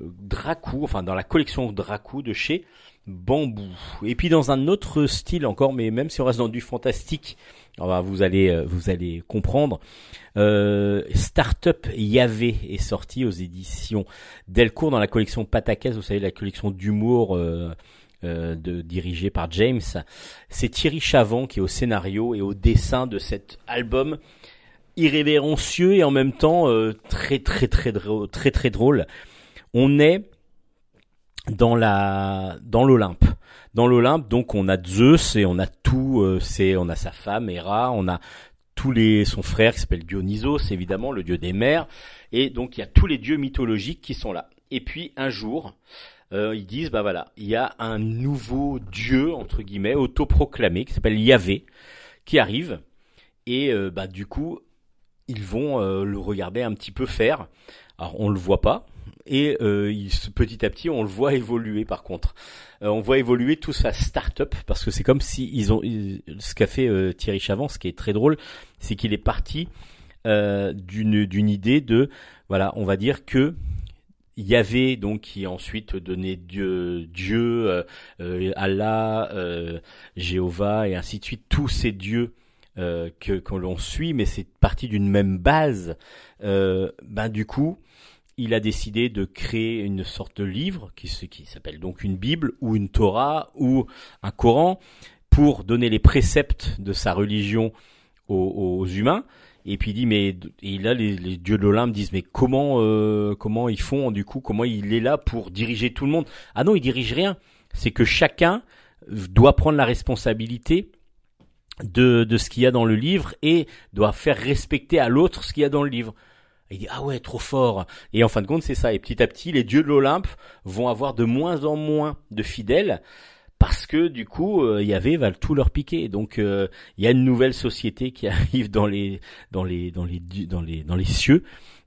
euh, Dracou, enfin dans la collection Dracou de chez Bambou. Et puis dans un autre style encore, mais même si on reste dans du fantastique, vous allez euh, vous allez comprendre. Euh, Startup Yahvé est sorti aux éditions Delcourt dans la collection Patakès, vous savez la collection d'humour euh, euh, de, dirigé par James. C'est Thierry Chavant qui est au scénario et au dessin de cet album irrévérencieux et en même temps très très très drôle, très très drôle. On est dans la dans l'Olympe. Dans l'Olympe, donc on a Zeus et on a tout. euh, c'est on a sa femme Héra, on a tous les son frère qui s'appelle Dionysos, évidemment le dieu des mers, et donc il y a tous les dieux mythologiques qui sont là. Et puis un jour, euh, ils disent bah voilà, il y a un nouveau dieu entre guillemets autoproclamé qui s'appelle Yahvé qui arrive et euh, bah du coup ils vont euh, le regarder un petit peu faire. Alors on le voit pas et euh, il- petit à petit on le voit évoluer par contre. Euh, on voit évoluer tout sa start-up parce que c'est comme si ils ont ce qu'a fait euh, Thierry Chavant, ce qui est très drôle, c'est qu'il est parti euh, d'une d'une idée de voilà, on va dire que Yahvé donc qui ensuite donnait Dieu Dieu Allah Jéhovah et ainsi de suite. Tous ces dieux que que l'on suit mais c'est parti d'une même base. Ben du coup il a décidé de créer une sorte de livre qui, s'appelle donc une Bible ou une Torah ou un Coran pour donner les préceptes de sa religion aux, humains. Et puis il dit mais là les, dieux de l'Olympe disent mais comment euh, comment ils font du coup comment il est là pour diriger tout le monde? Ah non il dirige rien c'est que chacun doit prendre la responsabilité de ce qu'il y a dans le livre et doit faire respecter à l'autre ce qu'il y a dans le livre. Et il dit ah ouais trop fort. Et en fin de compte c'est ça. Et petit à petit les dieux de l'Olympe vont avoir de moins en moins de fidèles parce que du coup euh, va tout leur piquer donc euh, il y a une nouvelle société qui arrive dans les dans les dans les dans les dans les cieux.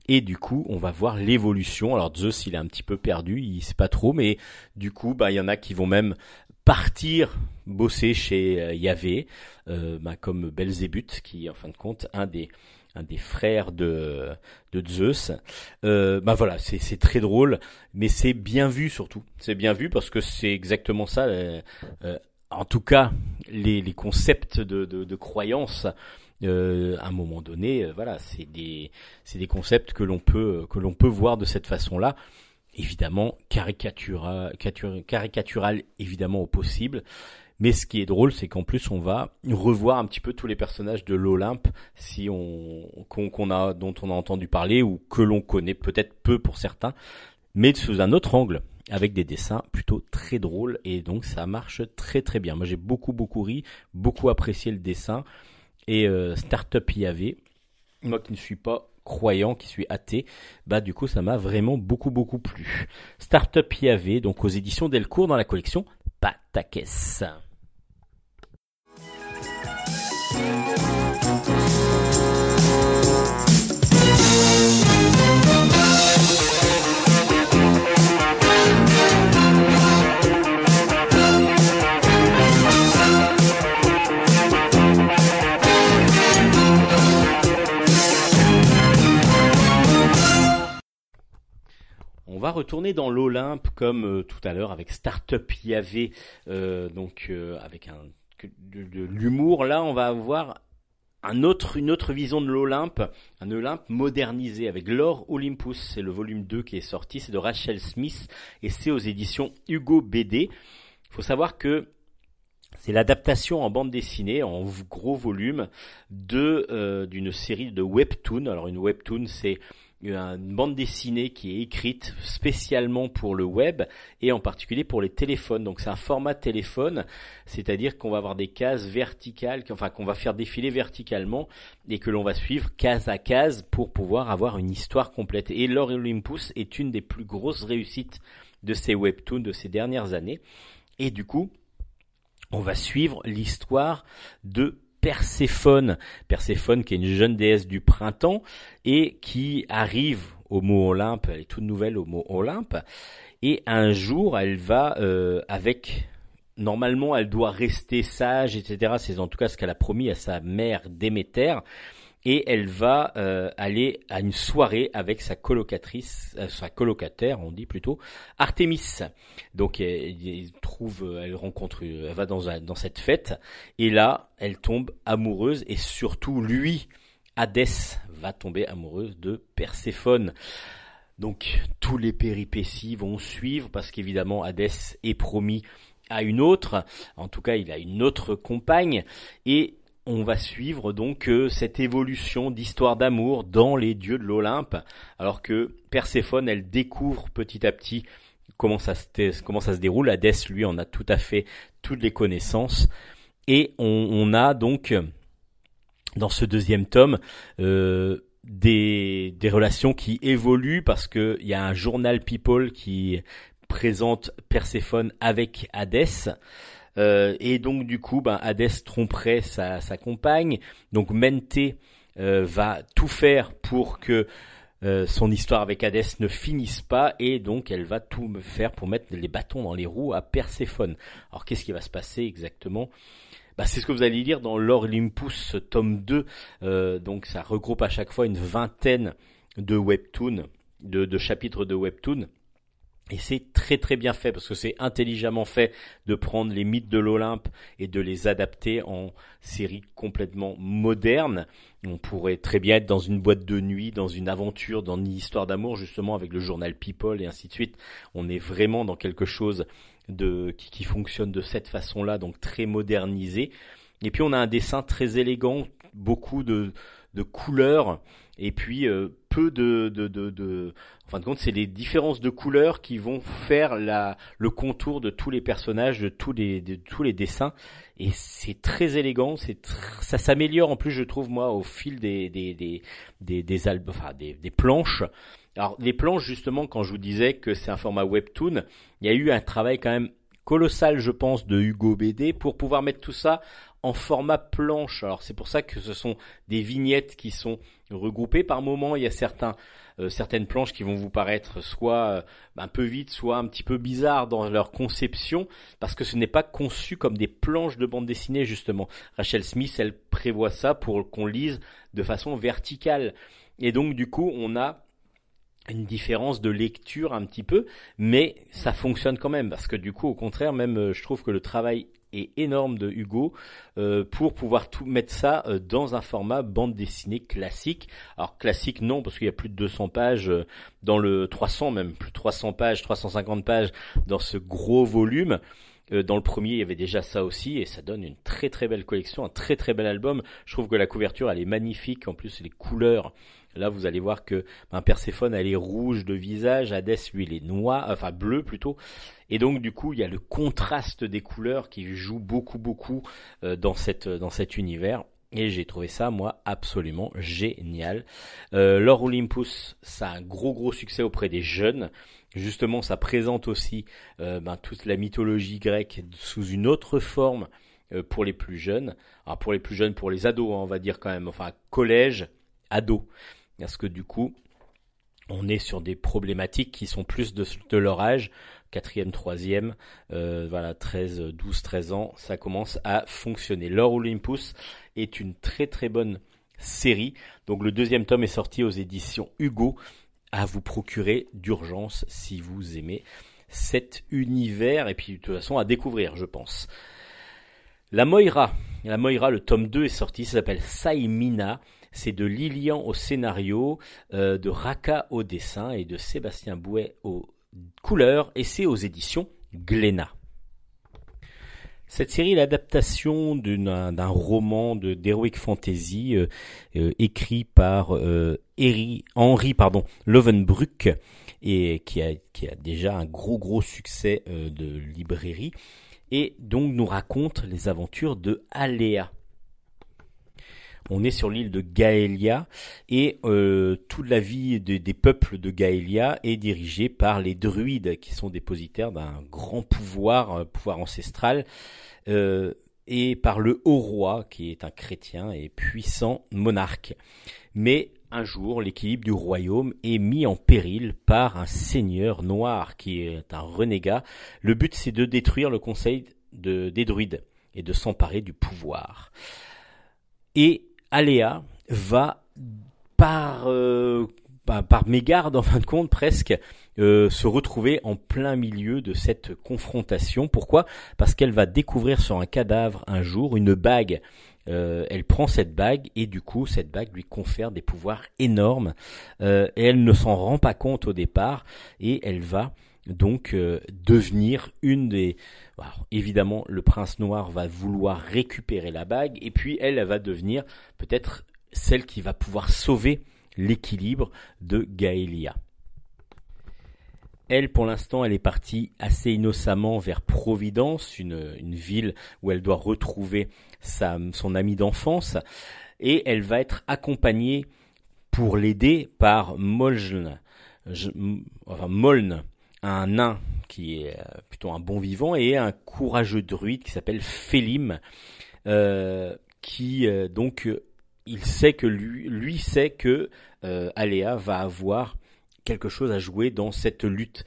Et du coup on va voir l'évolution. Alors Zeus il est un petit peu perdu. Il sait pas trop. Mais du coup bah il y en a qui vont même partir bosser chez euh, Yahvé euh, bah, comme Belzébuth qui en fin de compte un des un des frères de de Zeus. Euh, bah voilà c'est très drôle mais c'est bien vu surtout. C'est bien vu parce que c'est exactement ça euh, euh, en tout cas les, les concepts de, de, de croyance euh, à un moment donné euh, voilà c'est des des concepts que l'on peut que l'on peut voir de cette façon là évidemment caricatura, caricatura- caricatural évidemment au possible mais ce qui est drôle, c'est qu'en plus on va revoir un petit peu tous les personnages de l'Olympe, si on qu'on a dont on a entendu parler ou que l'on connaît peut-être peu pour certains, mais sous un autre angle, avec des dessins plutôt très drôles et donc ça marche très très bien. Moi j'ai beaucoup beaucoup ri, beaucoup apprécié le dessin et euh, Startup YAV, moi qui ne suis pas croyant, qui suis athée, bah du coup ça m'a vraiment beaucoup beaucoup plu. Startup YAV, donc aux éditions Delcourt dans la collection Patakès. On va retourner dans l'Olympe comme euh, tout à l'heure avec Startup YAV, euh, donc euh, avec un, de, l'humour. Là, on va avoir un autre, une autre vision de l'Olympe, un Olympe modernisé avec l'Or Olympus. C'est le volume 2 qui est sorti, c'est de Rachel Smith et c'est aux éditions Hugo BD. Il faut savoir que c'est l'adaptation en bande dessinée, en gros volume, de euh, d'une série de webtoons. Alors une webtoon, c'est une bande dessinée qui est écrite spécialement pour le web et en particulier pour les téléphones. Donc c'est un format téléphone, c'est-à-dire qu'on va avoir des cases verticales, enfin qu'on va faire défiler verticalement et que l'on va suivre case à case pour pouvoir avoir une histoire complète. Et Lore Olympus est une des plus grosses réussites de ces webtoons de ces dernières années. Et du coup, on va suivre l'histoire de Perséphone. Perséphone qui est une jeune déesse du printemps et qui arrive au mot Olympe, elle est toute nouvelle au mot Olympe, et un jour elle va euh, avec normalement elle doit rester sage, etc. C'est en tout cas ce qu'elle a promis à sa mère Déméter, et elle va euh, aller à une soirée avec sa colocatrice, euh, sa colocataire, on dit plutôt, Artémis. Donc elle, trouve, elle rencontre, elle va dans cette fête, et là elle tombe amoureuse, et surtout lui, Hadès, va tomber amoureuse de Perséphone. Donc tous les péripéties vont suivre parce qu'évidemment Hadès est promis à une autre. En tout cas, il a une autre compagne et on va suivre donc euh, cette évolution d'histoire d'amour dans les dieux de l'Olympe, alors que Perséphone, elle découvre petit à petit comment ça se, comment ça se déroule. Hadès, lui, en a tout à fait toutes les connaissances. Et on, a donc, dans ce deuxième tome, euh, des, des relations qui évoluent parce qu'il y a un journal People qui présente Perséphone avec Hadès. Euh, et donc du coup, ben, Hadès tromperait sa, sa compagne. Donc Mente euh, va tout faire pour que euh, son histoire avec Hadès ne finisse pas et donc elle va tout faire pour mettre les bâtons dans les roues à Perséphone. Alors qu'est-ce qui va se passer exactement? Bah, c'est ce que vous allez lire dans l'Olympus tome 2. Euh, donc ça regroupe à chaque fois une vingtaine de webtoons, de, de chapitres de webtoons. Et c'est très très bien fait parce que c'est intelligemment fait de prendre les mythes de l'Olympe et de les adapter en série complètement moderne. On pourrait très bien être dans une boîte de nuit, dans une aventure, dans une histoire d'amour justement avec le journal People et ainsi de suite. On est vraiment dans quelque chose de qui, qui fonctionne de cette façon-là, donc très modernisé. Et puis on a un dessin très élégant, beaucoup de, de couleurs et puis euh, peu de, de, de, de, en fin de compte, c'est les différences de couleurs qui vont faire la, le contour de tous les personnages, de tous les, de tous les dessins, et c'est très élégant, c'est tr- ça s'améliore en plus, je trouve moi, au fil des des des des des, albes, enfin, des, des planches. Alors les planches justement, quand je vous disais que c'est un format webtoon, il y a eu un travail quand même colossal, je pense, de Hugo BD pour pouvoir mettre tout ça en format planche. Alors c'est pour ça que ce sont des vignettes qui sont regroupées. Par moment, il y a certains, euh, certaines planches qui vont vous paraître soit euh, un peu vite, soit un petit peu bizarres dans leur conception, parce que ce n'est pas conçu comme des planches de bande dessinée justement. Rachel Smith, elle prévoit ça pour qu'on lise de façon verticale. Et donc du coup, on a une différence de lecture un petit peu, mais ça fonctionne quand même parce que du coup, au contraire, même euh, je trouve que le travail est énorme de Hugo euh, pour pouvoir tout mettre ça euh, dans un format bande dessinée classique. Alors classique non parce qu'il y a plus de 200 pages euh, dans le 300 même plus de 300 pages, 350 pages dans ce gros volume. Dans le premier, il y avait déjà ça aussi, et ça donne une très très belle collection, un très très bel album. Je trouve que la couverture, elle est magnifique. En plus, les couleurs, Là, vous allez voir que ben, Perséphone, elle est rouge de visage, Hadès, lui, il est noir, enfin bleu plutôt. Et donc, du coup, il y a le contraste des couleurs qui joue beaucoup, beaucoup euh, dans, cette, dans cet univers. Et j'ai trouvé ça, moi, absolument génial. Euh, Olympus, ça a un gros, gros succès auprès des jeunes. Justement, ça présente aussi euh, ben, toute la mythologie grecque sous une autre forme euh, pour les plus jeunes. Alors, pour les plus jeunes, pour les ados, hein, on va dire quand même, enfin, collège, ados parce que du coup, on est sur des problématiques qui sont plus de, leur âge, quatrième, troisième, euh, voilà, 13, 12, 13 ans, ça commence à fonctionner. L'Or Olympus est une très très bonne série. Donc le deuxième tome est sorti aux éditions Hugo, à vous procurer d'urgence si vous aimez cet univers et puis de toute façon à découvrir, je pense. La Moira, la Moira, le tome 2 est sorti, ça s'appelle Saimina. C'est de Lilian au scénario, euh, de Raka au dessin et de Sébastien Bouet aux couleurs, et c'est aux éditions Glénat. Cette série est l'adaptation d'un roman d'heroic fantasy euh, euh, écrit par Henry pardon, Lovenbruck et qui a, qui a déjà un gros gros succès de librairie et donc nous raconte les aventures de Aléa. On est sur l'île de Gaëlia et euh, toute la vie de- des peuples de Gaëlia est dirigée par les druides qui sont dépositaires d'un grand pouvoir, un pouvoir ancestral, euh, et par le haut roi qui est un chrétien et puissant monarque. Mais un jour, l'équilibre du royaume est mis en péril par un seigneur noir qui est un renégat. Le but c'est de détruire le conseil de, des druides et de s'emparer du pouvoir. Et Aléa va par euh, par, mégarde en fin de compte presque euh, se retrouver en plein milieu de cette confrontation. Pourquoi? Parce qu'elle va découvrir sur un cadavre un jour une bague. Euh, elle prend cette bague et du coup cette bague lui confère des pouvoirs énormes et elle ne s'en rend pas compte au départ et elle va donc euh, devenir une des... Évidemment, le prince noir va vouloir récupérer la bague, et puis elle, elle va devenir peut-être celle qui va pouvoir sauver l'équilibre de Gaelia. Elle, pour l'instant, elle est partie assez innocemment vers Providence, une, ville où elle doit retrouver sa, son ami d'enfance, et elle va être accompagnée pour l'aider par Moln, un nain qui est euh, plutôt un bon vivant, et un courageux druide qui s'appelle Félim, euh, qui euh, donc il sait que lui, lui sait que euh, Aléa va avoir quelque chose à jouer dans cette lutte.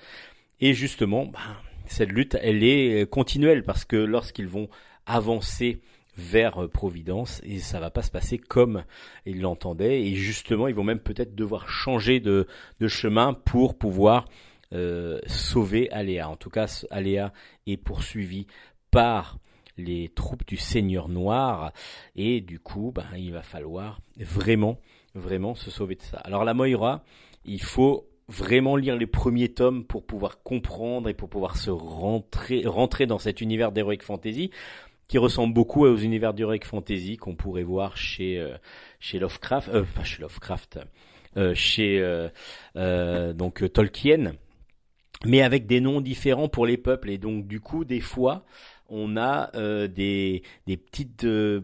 Et justement, ben, cette lutte, elle est continuelle parce que lorsqu'ils vont avancer vers Providence, et ça va pas se passer comme ils l'entendaient, et justement, ils vont même peut-être devoir changer de, de chemin pour pouvoir euh, sauver Aléa. En tout cas, Aléa est poursuivie par les troupes du Seigneur Noir, et du coup, ben, il va falloir vraiment, vraiment se sauver de ça. Alors la Moira, il faut vraiment lire les premiers tomes pour pouvoir comprendre et pour pouvoir se rentrer, rentrer dans cet univers d'Heroic Fantasy qui ressemble beaucoup aux univers d'Heroic Fantasy qu'on pourrait voir chez, euh, chez Lovecraft, euh, pas chez Lovecraft, euh, chez euh, euh, donc Tolkien, mais avec des noms différents pour les peuples. Et donc du coup, des fois, on a euh, des, des petites... euh,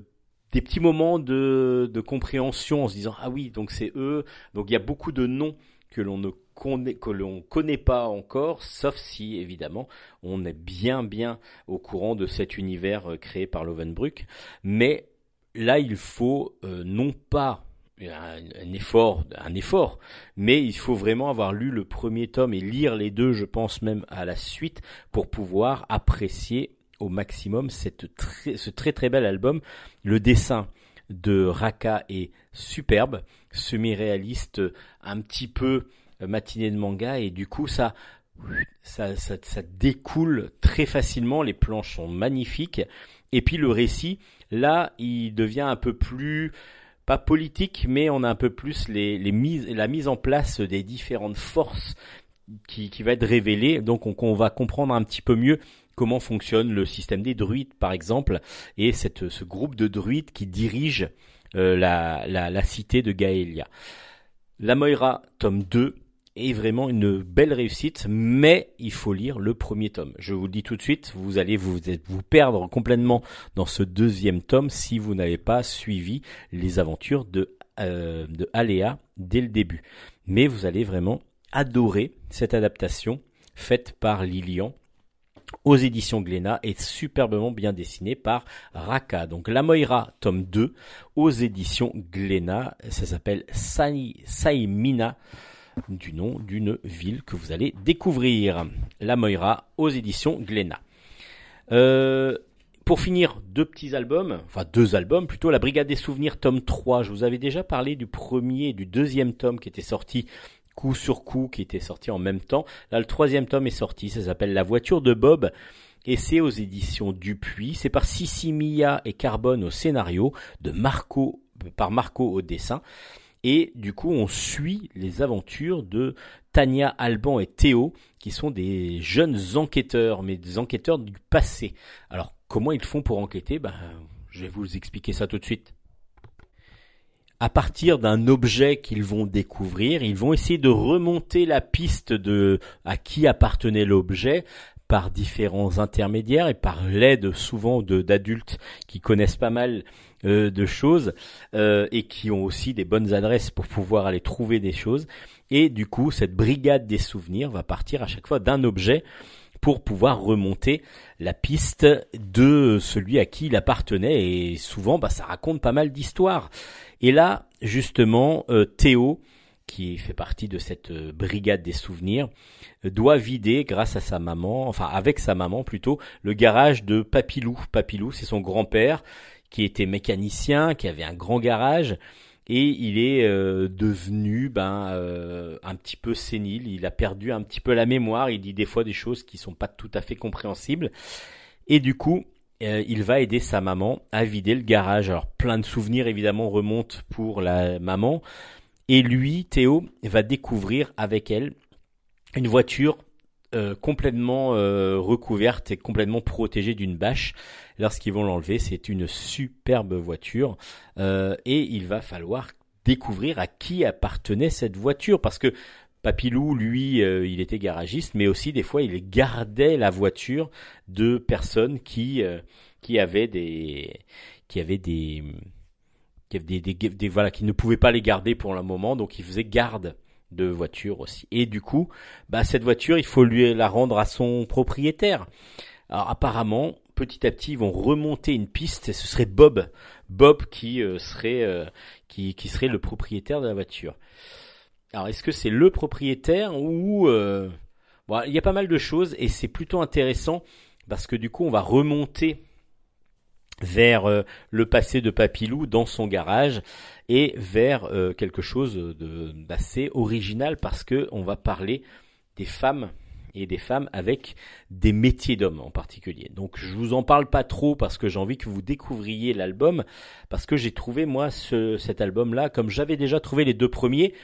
des petits moments de, de compréhension en se disant ah oui donc c'est eux donc il y a beaucoup de noms que l'on ne connaît que l'on connaît pas encore sauf si évidemment on est bien bien au courant de cet univers euh, créé par Lovenbruck mais là il faut euh, non pas un, effort un effort. Mais il faut vraiment avoir lu le premier tome et lire les deux je pense même à la suite pour pouvoir apprécier au maximum cette ce très très bel album. Le dessin de Raka est superbe semi-réaliste un petit peu euh, matinée de manga et du coup ça ça, ça, ça découle très facilement, les planches sont magnifiques, et puis le récit, là, il devient un peu plus, pas politique, mais on a un peu plus les, les mises, la mise en place des différentes forces qui, qui va être révélée, donc on, va comprendre un petit peu mieux comment fonctionne le système des druides, par exemple, et cette, ce groupe de druides qui dirige euh, la, la, la cité de Gaelia. La Moira, tome 2, est vraiment une belle réussite, mais il faut lire le premier tome. Je vous le dis tout de suite, vous allez vous, perdre complètement dans ce deuxième tome si vous n'avez pas suivi les aventures de, euh, de dès le début. Mais vous allez vraiment adorer cette adaptation faite par Lilian aux éditions Glénat et superbement bien dessinée par Raka. Donc La Moira, tome 2, aux éditions Glénat. Ça s'appelle Sai, Saimina du nom d'une ville que vous allez découvrir. La Moira aux éditions Glénat. Euh, pour finir, deux petits albums, enfin deux albums plutôt, La Brigade des Souvenirs, tome 3. Je vous avais déjà parlé du premier et du deuxième tome qui était sorti coup sur coup, qui était sorti en même temps. Là, le troisième tome est sorti, ça s'appelle La voiture de Bob. Et c'est aux éditions Dupuis. C'est par Sissimia et Carbone au scénario, de Marco, par Marco au dessin. Et du coup, on suit les aventures de Tania, Alban et Théo, qui sont des jeunes enquêteurs, mais des enquêteurs du passé. Alors, comment ils font pour enquêter? Ben, Je vais vous expliquer ça tout de suite. À partir d'un objet qu'ils vont découvrir, ils vont essayer de remonter la piste de à qui appartenait l'objet par différents intermédiaires et par l'aide souvent d'adultes qui connaissent pas mal euh, de choses euh, et qui ont aussi des bonnes adresses pour pouvoir aller trouver des choses. Et du coup, cette brigade des souvenirs va partir à chaque fois d'un objet pour pouvoir remonter la piste de celui à qui il appartenait. Et souvent, bah, ça raconte pas mal d'histoires. Et là, justement, euh, Théo, qui fait partie de cette euh, brigade des souvenirs, doit vider, grâce à sa maman, enfin avec sa maman plutôt, le garage de Papilou. Papilou, c'est son grand-père qui était mécanicien, qui avait un grand garage, et il est euh, devenu ben euh, un petit peu sénile. Il a perdu un petit peu la mémoire. Il dit des fois des choses qui sont pas tout à fait compréhensibles, et du coup. euh, il va aider sa maman à vider le garage. Alors plein de souvenirs évidemment remontent pour la maman. Et lui, Théo, va découvrir avec elle une voiture complètement recouverte et complètement protégée d'une bâche. Lorsqu'ils vont l'enlever, c'est une superbe voiture euh, et il va falloir découvrir à qui appartenait cette voiture parce que Papilou, lui, euh, il était garagiste, mais aussi des fois il gardait la voiture de personnes qui euh, qui avaient des qui avaient des qui avaient des, voilà qui ne pouvaient pas les garder pour le moment, donc il faisait garde de voiture aussi. Et du coup, bah cette voiture, il faut lui la rendre à son propriétaire. Alors apparemment, petit à petit, ils vont remonter une piste et ce serait Bob, Bob qui euh, serait euh, qui, serait le propriétaire de la voiture. Alors est-ce que c'est le propriétaire ou euh, bon, il y a pas mal de choses et c'est plutôt intéressant parce que du coup, on va remonter vers le passé de Papilou dans son garage et vers quelque chose d'assez original parce que on va parler des femmes et des femmes avec des métiers d'hommes en particulier. Donc je vous en parle pas trop parce que j'ai envie que vous découvriez l'album parce que j'ai trouvé moi ce, cet album là comme j'avais déjà trouvé les deux premiers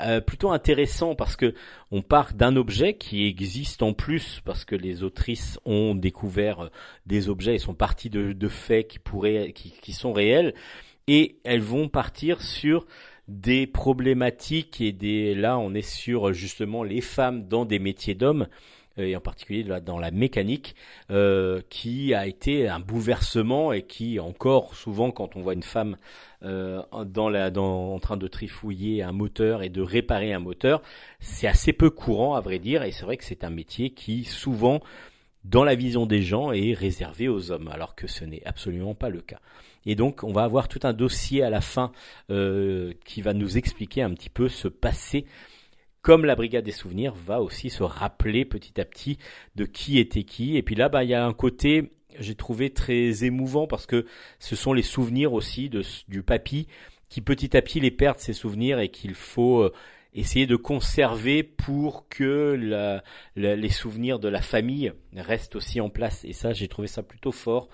euh, plutôt intéressant parce que on part d'un objet qui existe en plus parce que les autrices ont découvert euh, des objets et sont partis de, de faits qui pourraient qui, qui sont réels et elles vont partir sur des problématiques et des là on est sur justement les femmes dans des métiers d'hommes euh, et en particulier dans la mécanique euh, qui a été un bouleversement et qui encore souvent quand on voit une femme euh, en train de trifouiller un moteur et de réparer un moteur c'est assez peu courant à vrai dire et c'est vrai que c'est un métier qui souvent dans la vision des gens est réservé aux hommes alors que ce n'est absolument pas le cas et donc on va avoir tout un dossier à la fin euh, qui va nous expliquer un petit peu ce passé comme la brigade des souvenirs va aussi se rappeler petit à petit de qui était qui et puis là bah il y a un côté j'ai trouvé très émouvant parce que ce sont les souvenirs aussi de, du papy qui petit à petit les perd ses souvenirs et qu'il faut euh, essayer de conserver pour que les souvenirs de la famille restent aussi en place. Et ça, j'ai trouvé ça plutôt fort.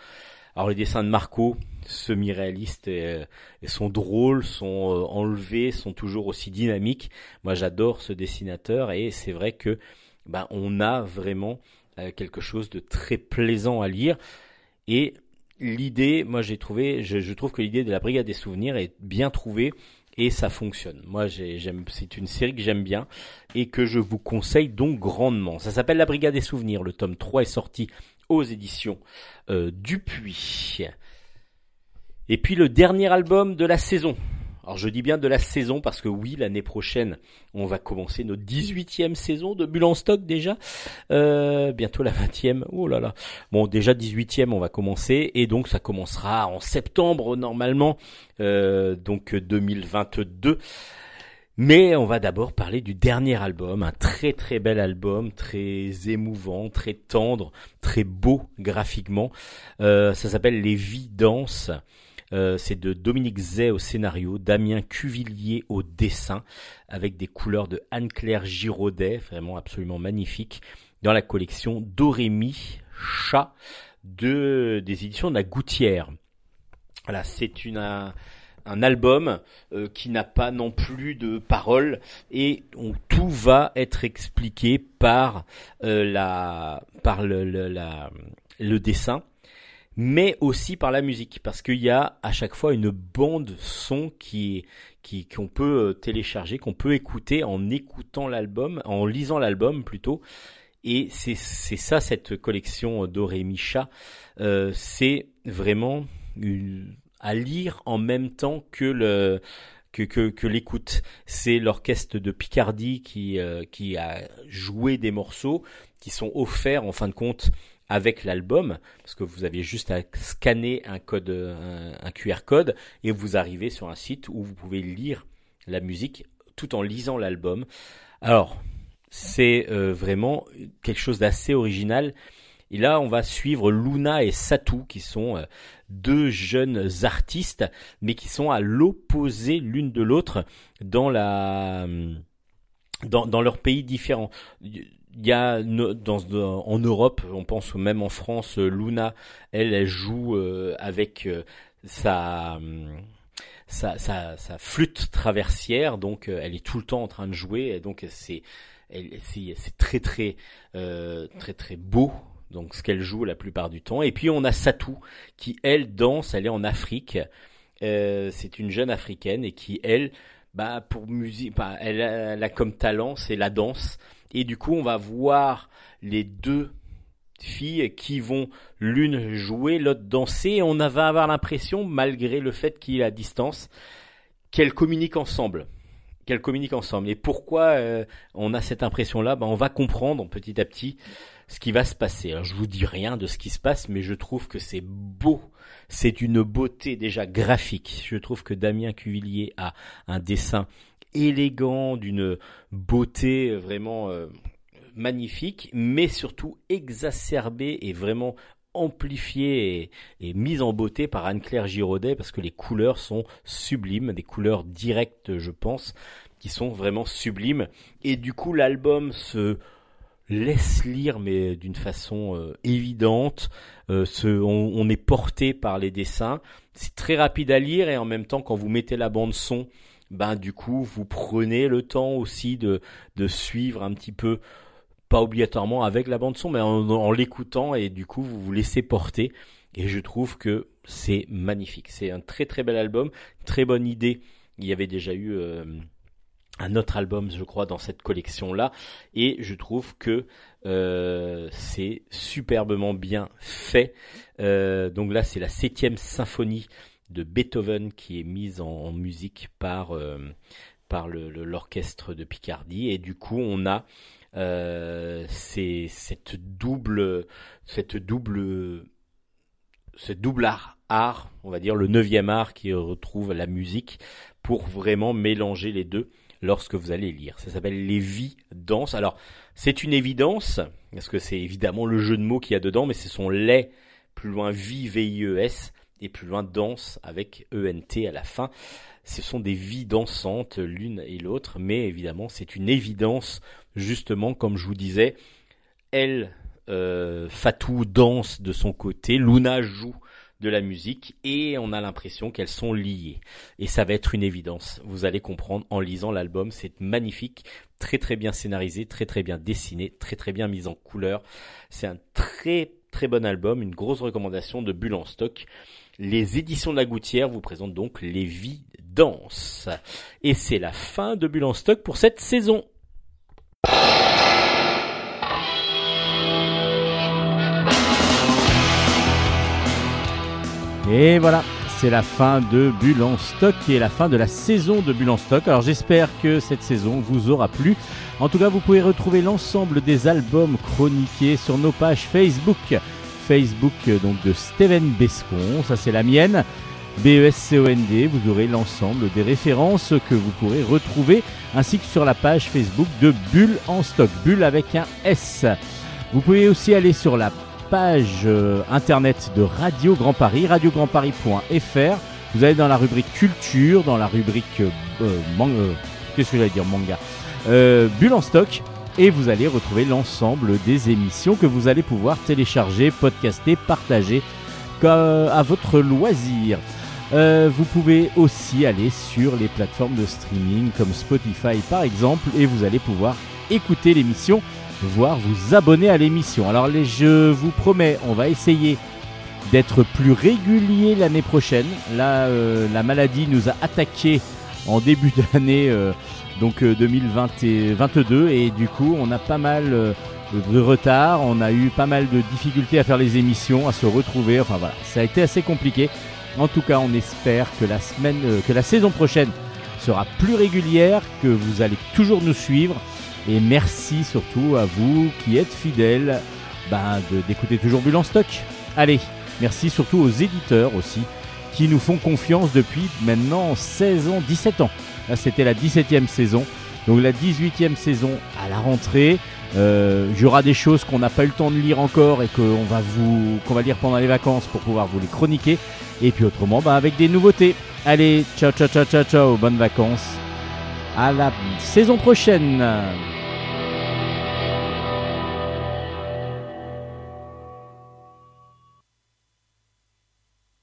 Alors les dessins de Marco, semi-réalistes, euh, sont drôles, sont euh, enlevés, sont toujours aussi dynamiques. Moi, j'adore ce dessinateur et c'est vrai que ben, on a vraiment euh, quelque chose de très plaisant à lire. Et l'idée, moi j'ai trouvé, je, trouve que l'idée de la Brigade des Souvenirs est bien trouvée et ça fonctionne. Moi j'ai- j'aime, c'est une série que j'aime bien et que je vous conseille donc grandement. Ça s'appelle La Brigade des Souvenirs. Le tome 3 est sorti aux éditions Dupuis. Et puis le dernier album de la saison. Alors je dis bien de la saison parce que oui, l'année prochaine, on va commencer notre 18e saison de Bulle en stock déjà. Euh, bientôt la 20e. Oh là là. Bon, déjà 18e, on va commencer et donc ça commencera en septembre normalement, euh, donc 2022. Mais on va d'abord parler du dernier album, un très très bel album, très émouvant, très tendre, très beau graphiquement. Euh, ça s'appelle Les Vies dansent. Euh, c'est de Dominique Zay au scénario, Damien Cuvillier au dessin, avec des couleurs de Anne-Claire Giraudet, vraiment absolument magnifique, dans la collection Dorémy Chat de, des éditions de la Gouttière. Voilà, c'est une, un, album euh, qui n'a pas non plus de paroles et tout va être expliqué par euh, la par le, le dessin mais aussi par la musique parce qu'il y a à chaque fois une bande son qui qui qu'on peut euh, télécharger qu'on peut écouter en écoutant l'album en lisant l'album plutôt et c'est c'est ça cette collection Doré Micha euh, c'est vraiment une, à lire en même temps que le que, que, que l'écoute. C'est l'orchestre de Picardie qui, euh, qui a joué des morceaux qui sont offerts en fin de compte avec l'album, parce que vous aviez juste à scanner un code, un, QR code, et vous arrivez sur un site où vous pouvez lire la musique tout en lisant l'album. Alors, c'est euh, vraiment quelque chose d'assez original. Et là, on va suivre Luna et Satou, qui sont euh, deux jeunes artistes, mais qui sont à l'opposé l'une de l'autre dans la dans, dans pays différents. Il y a en Europe, on pense même en France, Luna, elle, joue euh, avec euh, sa, sa, sa, flûte traversière, donc euh, elle est tout le temps en train de jouer, et donc c'est très très euh, très très beau. Donc ce qu'elle joue la plupart du temps. Et puis on a Satou qui elle danse. Elle est en Afrique. Euh, c'est une jeune africaine et qui elle, bah pour musique, bah, elle a comme talent c'est la danse. Et du coup on va voir les deux filles qui vont l'une jouer, l'autre danser. Et on va avoir l'impression, malgré le fait qu'il est à distance, qu'elles communiquent ensemble. Qu'elles communiquent ensemble. Et pourquoi euh, on a cette impression-là? Ben, On va comprendre petit à petit ce qui va se passer. Alors, je vous dis rien de ce qui se passe, mais je trouve que c'est beau. C'est une beauté déjà graphique. Je trouve que Damien Cuvillier a un dessin élégant, d'une beauté vraiment euh, magnifique, mais surtout exacerbé et vraiment amplifié et, mise en beauté par Anne-Claire Giraudet parce que les couleurs sont sublimes, des couleurs directes je pense, qui sont vraiment sublimes. Et du coup l'album se laisse lire mais d'une façon euh, évidente. Euh, ce, on, est porté par les dessins. C'est très rapide à lire et en même temps quand vous mettez la bande son, ben du coup vous prenez le temps aussi de, de suivre un petit peu pas obligatoirement avec la bande son, mais en, l'écoutant et du coup vous vous laissez porter. Et je trouve que c'est magnifique. C'est un très très bel album, très bonne idée. Il y avait déjà eu euh, un autre album, je crois, dans cette collection-là, et je trouve que euh, c'est superbement bien fait. Euh, donc là, c'est la septième symphonie de Beethoven qui est mise en, musique par euh, par l'orchestre de Picardie, et du coup, on a euh, c'est cette double, cette double, cette double art, art, on va dire le neuvième art qui retrouve la musique pour vraiment mélanger les deux lorsque vous allez lire. Ça s'appelle l'évidence. Alors, c'est une évidence, parce que c'est évidemment le jeu de mots qu'il y a dedans, mais ce sont les, plus loin vie, V-I-E-S, et plus loin danse avec E-N-T à la fin. Ce sont des vies dansantes l'une et l'autre, mais évidemment c'est une évidence justement comme je vous disais. Elle, euh, Fatou danse de son côté, Luna joue de la musique et on a l'impression qu'elles sont liées. Et ça va être une évidence. Vous allez comprendre en lisant l'album. C'est magnifique, très très bien scénarisé, très très bien dessiné, très très bien mis en couleur. C'est un très très bon album, une grosse recommandation de Bulle en stock. Les éditions de la Gouttière vous présentent donc Les Vies Danse. Et c'est la fin de Bulle en stock pour cette saison. Et voilà, c'est la fin de Bulle en stock et la fin de la saison de Bulle en stock. Alors j'espère que cette saison vous aura plu. En tout cas, vous pouvez retrouver l'ensemble des albums chroniqués sur nos pages Facebook. Facebook donc de Steven Bescon, ça c'est la mienne. B-E-S-C-O-N-D, vous aurez l'ensemble des références que vous pourrez retrouver, ainsi que sur la page Facebook de Bulle en stock, Bulle avec un S. Vous pouvez aussi aller sur la page euh, internet de Radio Grand Paris, radiograndparis.fr. Vous allez dans la rubrique culture, dans la rubrique euh, euh, man- euh, qu'est-ce que j'allais dire manga, euh, Bulle en stock, et vous allez retrouver l'ensemble des émissions que vous allez pouvoir télécharger, podcaster, partager à votre loisir. Euh, vous pouvez aussi aller sur les plateformes de streaming comme Spotify par exemple et vous allez pouvoir écouter l'émission, voire vous abonner à l'émission. Alors je vous promets, on va essayer d'être plus régulier l'année prochaine. Là, euh, la maladie nous a attaqué en début d'année, euh, donc euh, 2022, et du coup, on a pas mal euh, de retard. On a eu pas mal de difficultés à faire les émissions, à se retrouver. Enfin voilà, ça a été assez compliqué. En tout cas, on espère que la semaine, euh, que la saison prochaine sera plus régulière, que vous allez toujours nous suivre. Et merci surtout à vous qui êtes fidèles ben, d'écouter toujours Bulle en stock. Allez, merci surtout aux éditeurs aussi qui nous font confiance depuis maintenant 16 ans, 17 ans. Là, c'était la 17e saison. Donc la 18e saison à la rentrée. Euh, y aura des choses qu'on n'a pas eu le temps de lire encore et qu'on va vous va lire pendant les vacances pour pouvoir vous les chroniquer. Et puis autrement, bah, avec des nouveautés. Allez, ciao, ciao, ciao, ciao, ciao, bonnes vacances. À la saison prochaine.